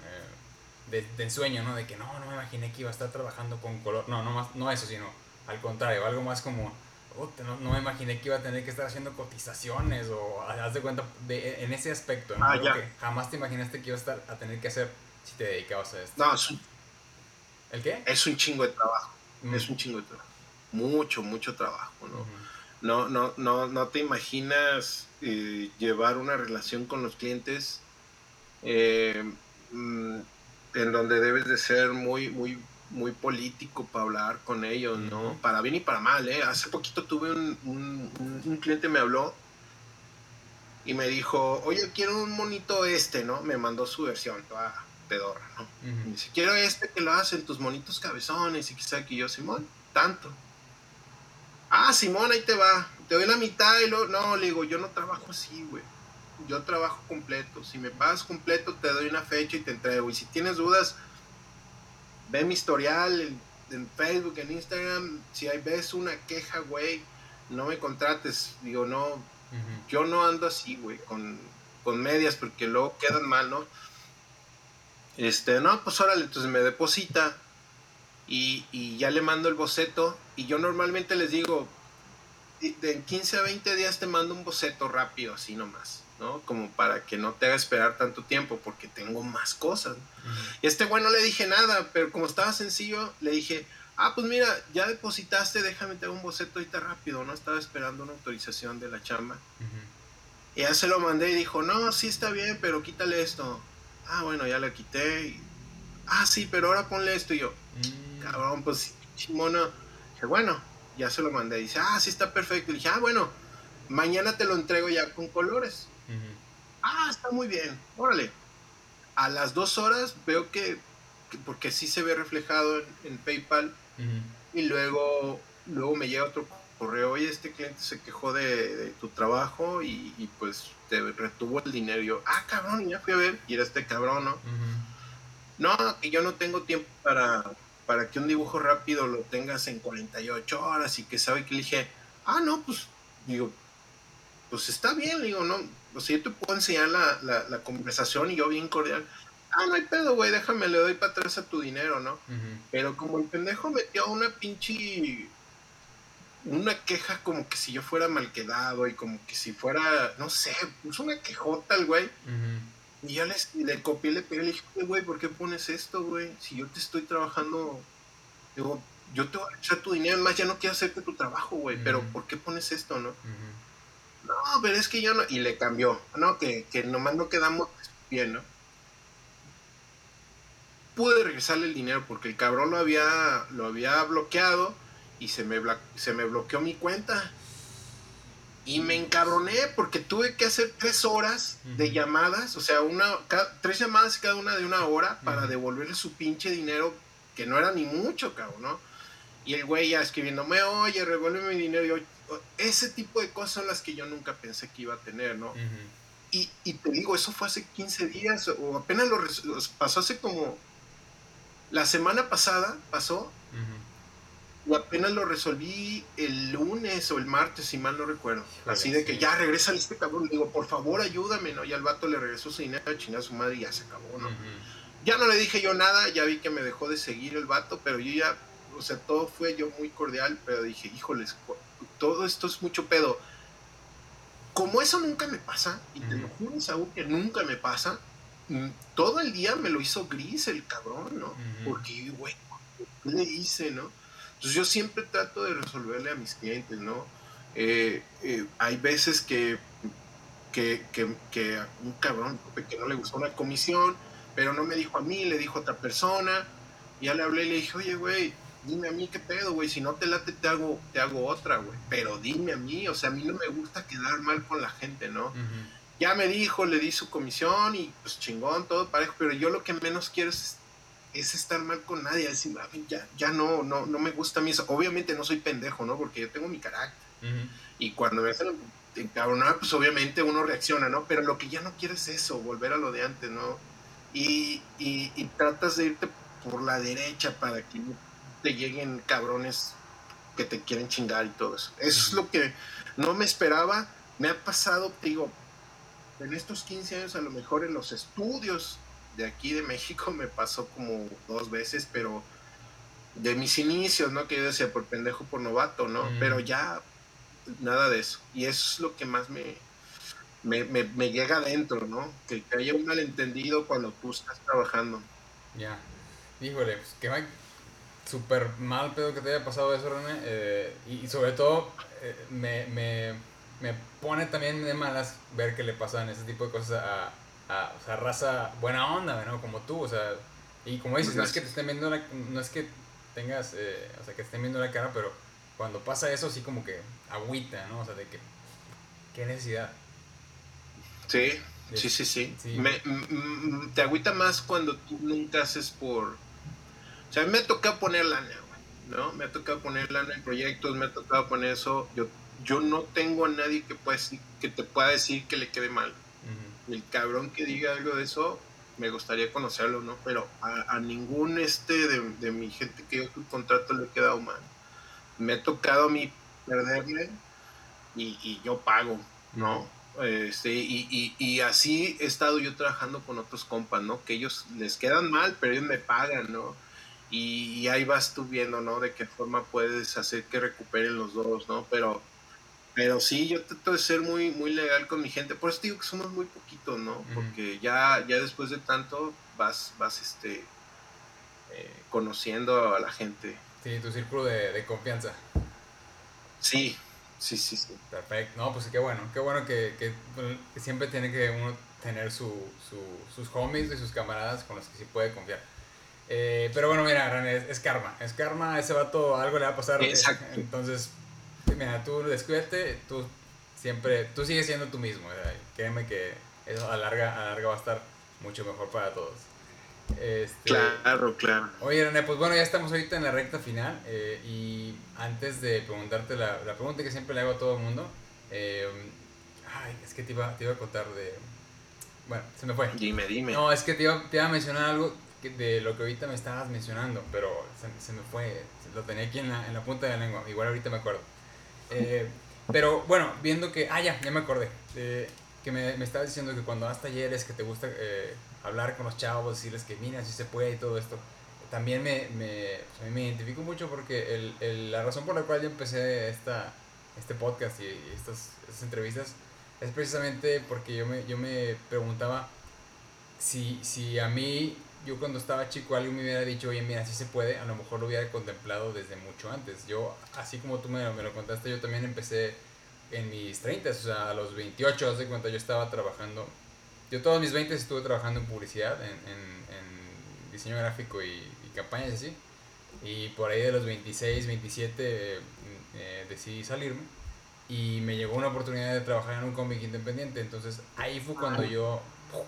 Eh, de, ensueño, ¿no? De que no, no me imaginé que iba a estar trabajando con color. No, no, más, no eso, sino al contrario, algo más como, no, me imaginé que iba a tener que estar haciendo cotizaciones o haz de cuenta de, en ese aspecto, ¿no? Ah, que jamás te imaginaste que iba a estar a tener que hacer si te dedicabas a esto. No, es un, ¿El qué? Es un chingo de trabajo. Mm. Es un chingo de trabajo. Mucho, mucho trabajo, ¿no? No, no, no, no te imaginas eh, llevar una relación con los clientes eh, mm, en donde debes de ser muy, muy, muy político para hablar con ellos, ¿no? Para bien y para mal, ¿eh? Hace poquito tuve un, un, un, cliente me habló y me dijo, oye, quiero un monito este, ¿no? Me mandó su versión, toda pedorra, ¿no? Y dice, quiero este que lo hacen tus monitos cabezones y quizá que yo, Simón, tanto. Ah, Simón, ahí te va, te doy la mitad y luego, no, le digo, yo no trabajo así, güey. Yo trabajo completo. Si me pagas completo, te doy una fecha y te entrego. Y si tienes dudas, ve mi historial en, Facebook, en Instagram. Si hay ves una queja, güey, no me contrates. Digo, no, yo no ando así, güey, con, con medias, porque luego quedan mal, ¿no? Este, no, pues órale, entonces me deposita y, ya le mando el boceto. Y yo normalmente les digo, de 15 a 20 días te mando un boceto rápido, así nomás, ¿no? Como para que no te haga esperar tanto tiempo, porque tengo más cosas. Y este güey no le dije nada, pero como estaba sencillo, le dije, ah, pues mira, ya depositaste, déjame te hago un boceto ahorita rápido, ¿no? Estaba esperando una autorización de la chamba. Y ya se lo mandé y dijo, no, sí está bien, pero quítale esto. Ah, bueno, ya la quité. ah, sí, pero ahora ponle esto. Y yo, mm. cabrón, pues chimono. Dije, bueno, ya se lo mandé. Dice, ah, sí está perfecto. Y dije, ah, bueno, mañana te lo entrego ya con colores. Ah, está muy bien, órale. A las dos horas veo que, porque sí se ve reflejado en, PayPal, y luego, luego me llega otro correo, oye, este cliente se quejó de, tu trabajo y, pues te retuvo el dinero. Y yo, ah, cabrón, ya fui a ver, y era este cabrón, ¿no? No, que yo no tengo tiempo para, para que un dibujo rápido lo tengas en 48 horas y que sabe que le dije, ah, no, pues, digo, pues está bien, digo, no, o sea, yo te puedo enseñar la, la, conversación y yo bien cordial, ah, no hay pedo, güey, déjame, le doy para atrás a tu dinero, ¿no? Pero como el pendejo metió una pinche una queja como que si yo fuera mal quedado y como que si fuera, no sé, puso una quejota el güey. Y yo les, le copié, le pegué, le dije, güey, ¿por qué pones esto, güey? Si yo te estoy trabajando, digo, yo te voy a echar tu dinero, más ya no quiero hacerte tu trabajo, güey, pero ¿por qué pones esto, no? No, pero es que yo no, y le cambió, ¿no? Que, que nomás no quedamos bien, ¿no? Pude regresarle el dinero porque el cabrón lo había, lo había bloqueado y se me, se me bloqueó mi cuenta. Y me encabroné porque tuve que hacer tres horas de llamadas, o sea, una, tres llamadas cada una de una hora para devolverle su pinche dinero, que no era ni mucho, cabrón, ¿no? Y el güey ya escribiéndome, oye, revuélveme mi dinero. Y ese tipo de cosas son las que yo nunca pensé que iba a tener, ¿no? y, y, te digo, eso fue hace 15 días, o apenas lo pasó hace como. La semana pasada pasó, y apenas lo resolví el lunes o el martes, si mal no recuerdo. Así de que ya regresa este cabrón. Le digo, por favor, ayúdame, ¿no? Y al vato le regresó su dinero, chingó a su madre y ya se acabó, ¿no? Ya no le dije yo nada, ya vi que me dejó de seguir el vato, pero yo ya, o sea, todo fue yo muy cordial, pero dije, híjoles, todo esto es mucho pedo. Como eso nunca me pasa, y te lo juro, Saúl, que nunca me pasa, mm, todo el día me lo hizo gris el cabrón, ¿no? Porque, güey, ¿qué le hice, no? Entonces yo siempre trato de resolverle a mis clientes, ¿no? Eh, eh, hay veces que, que, que, un cabrón que no le gustó una comisión, pero no me dijo a mí, le dijo a otra persona. Y ya le hablé y le dije, oye, güey, dime a mí qué pedo, güey. Si no te late, te hago, te hago otra, güey. Pero dime a mí, o sea, a mí no me gusta quedar mal con la gente, ¿no? Ya me dijo, le di su comisión y pues chingón, todo parejo. Pero yo lo que menos quiero es es estar mal con nadie, decir, ya, ya no, no, no me gusta a mí eso. Obviamente no soy pendejo, ¿no? Porque yo tengo mi carácter. Y cuando me hacen encabronar, pues obviamente uno reacciona, ¿no? Pero lo que ya no quiero es eso, volver a lo de antes, ¿no? Y, y, y tratas de irte por la derecha para que te lleguen cabrones que te quieren chingar y todo eso. Eso es lo que no me esperaba. Me ha pasado, digo, en estos 15 años a lo mejor en los estudios de aquí de México me pasó como dos veces, pero de mis inicios, ¿no? Que yo decía por pendejo, por novato, ¿no? Pero ya nada de eso. Y eso es lo que más me, me, llega adentro, ¿no? Que, haya un malentendido cuando tú estás trabajando. Ya. Híjole, pues que va súper mal pedo que te haya pasado eso, René. Eh, y, sobre todo, eh, me, me, me pone también de malas ver que le pasan ese tipo de cosas a, o sea, raza buena onda, ¿no? Como tú, o sea, y como dices, no es que te estén viendo la, no es que tengas, eh, o sea, que estén viendo la cara, pero cuando pasa eso sí como que agüita, ¿no? O sea, de que, ¿qué necesidad? Sí, sí, sí, sí. Me, te agüita más cuando tú nunca haces por... O sea, me ha tocado poner lana, ¿no? Me ha tocado poner lana en proyectos, me ha tocado poner eso. Yo, yo no tengo a nadie que, pueda, que te pueda decir que le quede mal el cabrón que diga algo de eso, me gustaría conocerlo, ¿no? Pero a, ningún este de, mi gente que yo contrato le he quedado mal. Me ha tocado a mí perderle y, yo pago, ¿no? Este, y, y, así he estado yo trabajando con otros compas, ¿no? Que ellos les quedan mal, pero ellos me pagan, ¿no? Y, ahí vas tú viendo, ¿no? De qué forma puedes hacer que recuperen los dos, ¿no? Pero pero sí, yo trato de ser muy, muy legal con mi gente. Por eso digo que somos muy poquitos, ¿no? Porque ya, ya después de tanto vas, vas este, eh, conociendo a la gente. Sí, tu círculo de, confianza. Sí, sí, sí, sí. Perfecto. No, pues qué bueno. Qué bueno que, que, siempre tiene que uno tener su, sus homies y sus camaradas con los que sí puede confiar. Eh, pero bueno, mira, es, karma. Es karma, ese vato algo le va a pasar. Exacto. Entonces, mira, tú descuídate, tú siempre, tú sigues siendo tú mismo, créeme que eso a larga, a larga va a estar mucho mejor para todos. Este, claro, claro. Oye, René, pues bueno, ya estamos ahorita en la recta final eh, y antes de preguntarte la, la, pregunta que siempre le hago a todo el mundo, eh, ay, es que te iba, te iba a contar de... Bueno, se me fue. Dime, dime. No, es que te iba, te iba a mencionar algo de lo que ahorita me estabas mencionando, pero se, se me fue, lo tenía aquí en la, en la, punta de la lengua, igual ahorita me acuerdo. Eh, pero bueno, viendo que, ah, ya, ya me acordé, que me, me estabas diciendo que cuando vas talleres, que te gusta eh, hablar con los chavos, decirles que mira, si se puede y todo esto, también me, me, me identifico mucho porque el, el, la razón por la cual yo empecé esta, este podcast y, estas, estas, entrevistas es precisamente porque yo me, yo me preguntaba si, si a mí yo cuando estaba chico alguien me hubiera dicho, oye, mira, si se puede, a lo mejor lo hubiera contemplado desde mucho antes. Yo, así como tú me, me lo contaste, yo también empecé en mis 30, o sea, a los 28, hace cuenta, yo estaba trabajando. Yo todos mis 20 estuve trabajando en publicidad, en, en, diseño gráfico y, y, campañas así. Y por ahí de los 26, 27 eh, decidí salirme. Y me llegó una oportunidad de trabajar en un cómic independiente. Entonces ahí fue cuando yo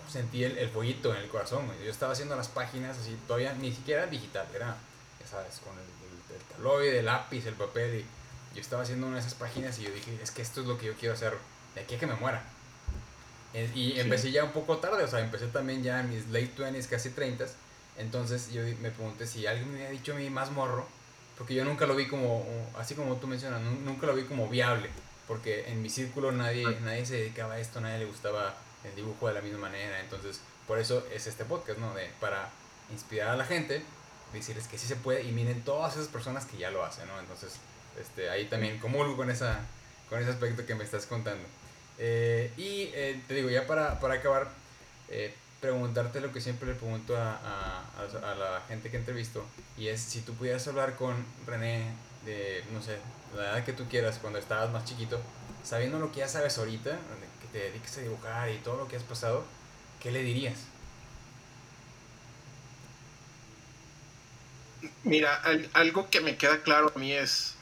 sentí el, el en el corazón. Yo estaba haciendo las páginas así, todavía ni siquiera digital, era, ya sabes, con el, el, taloide, el lápiz, el papel. Y yo estaba haciendo una de esas páginas y yo dije, es que esto es lo que yo quiero hacer de aquí a que me muera. Y empecé ya un poco tarde, o sea, empecé también ya en mis late 20s, casi 30s. Entonces yo me pregunté si alguien me había dicho a mí más morro, porque yo nunca lo vi como, así como tú mencionas, nunca lo vi como viable, porque en mi círculo nadie, nadie se dedicaba a esto, nadie le gustaba el dibujo de la misma manera. Entonces, por eso es este podcast, ¿no? De, para inspirar a la gente, decirles que sí se puede y miren todas esas personas que ya lo hacen, ¿no? Entonces, este, ahí también comulgo con, esa, con ese aspecto que me estás contando. Eh, y eh, te digo, ya para, para acabar, eh, preguntarte lo que siempre le pregunto a, a, a, la gente que entrevisto, y es si tú pudieras hablar con René de, no sé, la edad que tú quieras, cuando estabas más chiquito, sabiendo lo que ya sabes ahorita, te dediques a dibujar y todo lo que has pasado, ¿qué le dirías? Mira, algo que me queda claro a mí es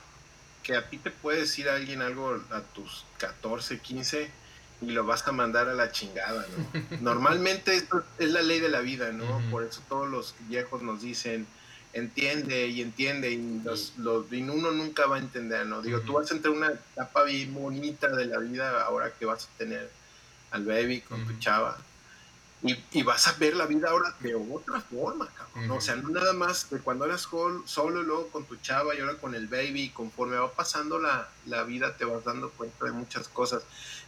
que a ti te puede decir alguien algo a tus 14, 15 y lo vas a mandar a la chingada, ¿no? Normalmente esto es la ley de la vida, ¿no? Por eso todos los viejos nos dicen, entiende y entiende y, los, los, uno nunca va a entender, ¿no? Digo, tú vas a entrar una etapa bien bonita de la vida ahora que vas a tener al baby con tu chava y, y, vas a ver la vida ahora de otra forma, cabrón. O sea, no nada más de cuando eras solo, luego con tu chava y ahora con el baby, conforme va pasando la, la, vida te vas dando cuenta de muchas cosas.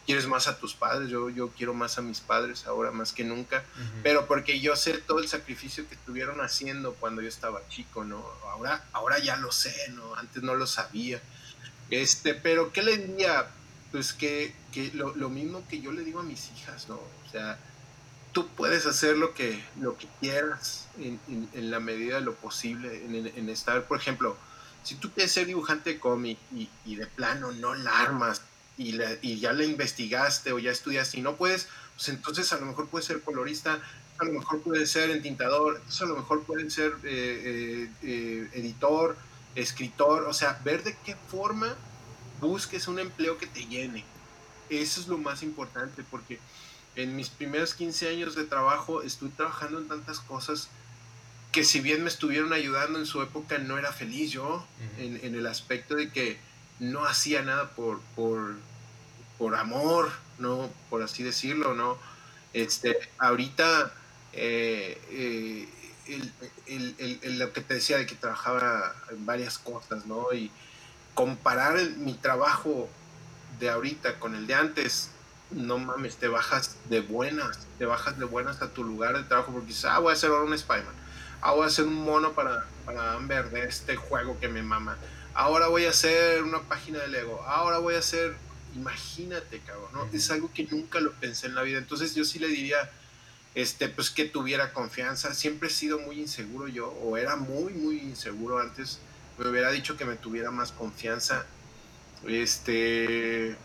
Quieres más a tus padres, yo, yo quiero más a mis padres ahora más que nunca, pero porque yo sé todo el sacrificio que estuvieron haciendo cuando yo estaba chico, ¿no? Ahora, ahora ya lo sé, ¿no? Antes no lo sabía. Este, pero ¿qué le diría? Pues que, que lo, lo mismo que yo le digo a mis hijas, ¿no? O sea, tú puedes hacer lo que, lo que quieras en, en, la medida de lo posible, en, en, estar, por ejemplo, si tú quieres ser dibujante de cómic y, de plano no la armas y, ya la investigaste o ya estudiaste y no puedes, pues entonces a lo mejor puedes ser colorista, a lo mejor puedes ser entintador, a lo mejor pueden ser eh, eh, eh, editor, escritor, o sea, ver de qué forma busques un empleo que te llene. Eso es lo más importante porque en mis primeros 15 años de trabajo estuve trabajando en tantas cosas que si bien me estuvieron ayudando en su época, no era feliz yo, en, en, el aspecto de que no hacía nada por, por, por amor, ¿no? Por así decirlo, ¿no? Este, ahorita, eh, eh, el, el, el, lo que te decía de que trabajaba en varias cosas, ¿no? Y comparar mi trabajo de ahorita con el de antes, no mames, te bajas de buenas, te bajas de buenas a tu lugar de trabajo porque dices, ah, voy a hacer ahora un Spider-Man, ah, voy a hacer un mono para, para Amber de este juego que me mama, ahora voy a hacer una página de Lego, ahora voy a hacer, imagínate, cabrón, ¿no? Es algo que nunca lo pensé en la vida, entonces yo sí le diría, este, pues que tuviera confianza, siempre he sido muy inseguro yo, o era muy, muy inseguro antes, me hubiera dicho que me tuviera más confianza, este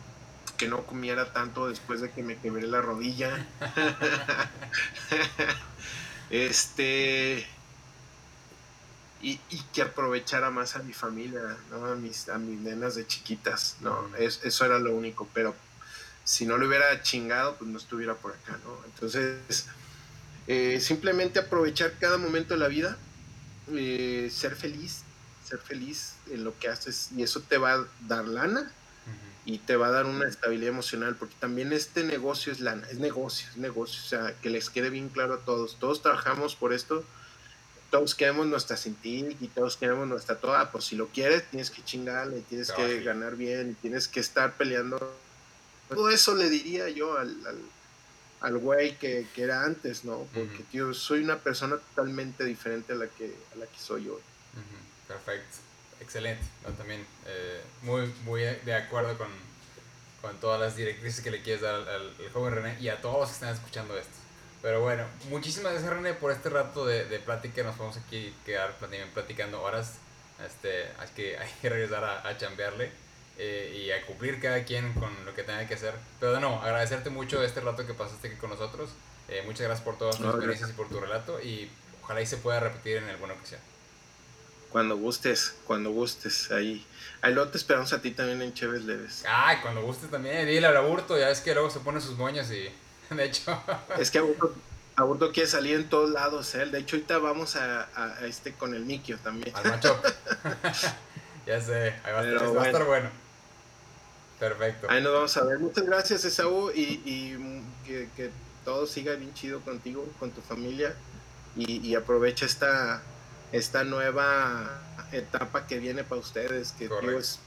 que no comiera tanto después de que me quebré la rodilla. este. Y, que aprovechara más a mi familia, ¿no? a, mis, a mis nenas de chiquitas. ¿no? Es, eso era lo único. Pero si no lo hubiera chingado, pues no estuviera por acá, ¿no? Entonces, eh, simplemente aprovechar cada momento de la vida, eh, ser feliz, ser feliz en lo que haces y eso te va a dar lana y te va a dar una estabilidad emocional, porque también este negocio es lana, es negocio, es negocio, o sea, que les quede bien claro a todos, todos trabajamos por esto, todos queremos nuestra sentir y todos queremos nuestra toda, pues si lo quieres tienes que chingarle, tienes que ganar bien, tienes que estar peleando. Todo eso le diría yo al, al, güey que, que, era antes, ¿no? Porque, tío, soy una persona totalmente diferente a la que, a la que soy hoy. Perfecto, excelente. también eh, muy, muy de acuerdo con, con, todas las directrices que le quieres dar al, al, joven René y a todos los que están escuchando esto. Pero bueno, muchísimas gracias René por este rato de, de plática. Nos vamos aquí quedar platicando horas. Este, hay, que, hay que regresar a, a chambearle eh, y a cumplir cada quien con lo que tenga que hacer. Pero no, agradecerte mucho este rato que pasaste aquí con nosotros. Eh, muchas gracias por todas tus experiencias y por tu relato. Y ojalá y se pueda repetir en alguna ocasión. Cuando gustes, cuando gustes, ahí. Ahí luego te esperamos a ti también en Chévez Leves. Ay, cuando gustes también, dile al aburto, ya es que luego se pone sus moños y de hecho. Es que Aburto, quiere salir en todos lados, ¿eh? De hecho, ahorita vamos a, a, este con el Nikio también. Al macho. ya sé, ahí va, a, estar, va a estar bueno. Perfecto. Ahí nos vamos a ver. Muchas gracias, Esaú, y, y que, que, todo siga bien chido contigo, con tu familia, y, y aprovecha esta, esta nueva etapa que viene para ustedes, que es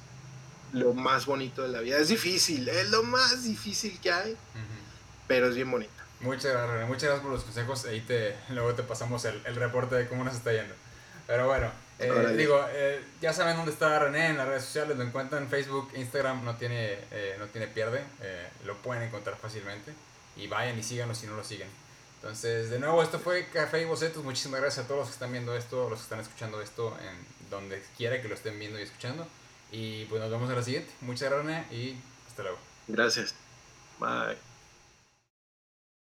lo más bonito de la vida. Es difícil, es lo más difícil que hay, pero es bien bonito. Muchas gracias, René. Muchas gracias por los consejos. Ahí te, luego te pasamos el, el reporte de cómo nos está yendo. Pero bueno, eh, digo, eh, ya saben dónde está René en las redes sociales, lo encuentran en Facebook, Instagram, no tiene, eh, no tiene pierde, lo pueden encontrar fácilmente. Y vayan y síganos si no lo siguen. Entonces, de nuevo, esto fue Café y Bocetos. Muchísimas gracias a todos los que están viendo esto, los que están escuchando esto, en donde quiera que lo estén viendo y escuchando. Y pues nos vemos en la siguiente. Muchas gracias, y hasta luego. Gracias. Bye.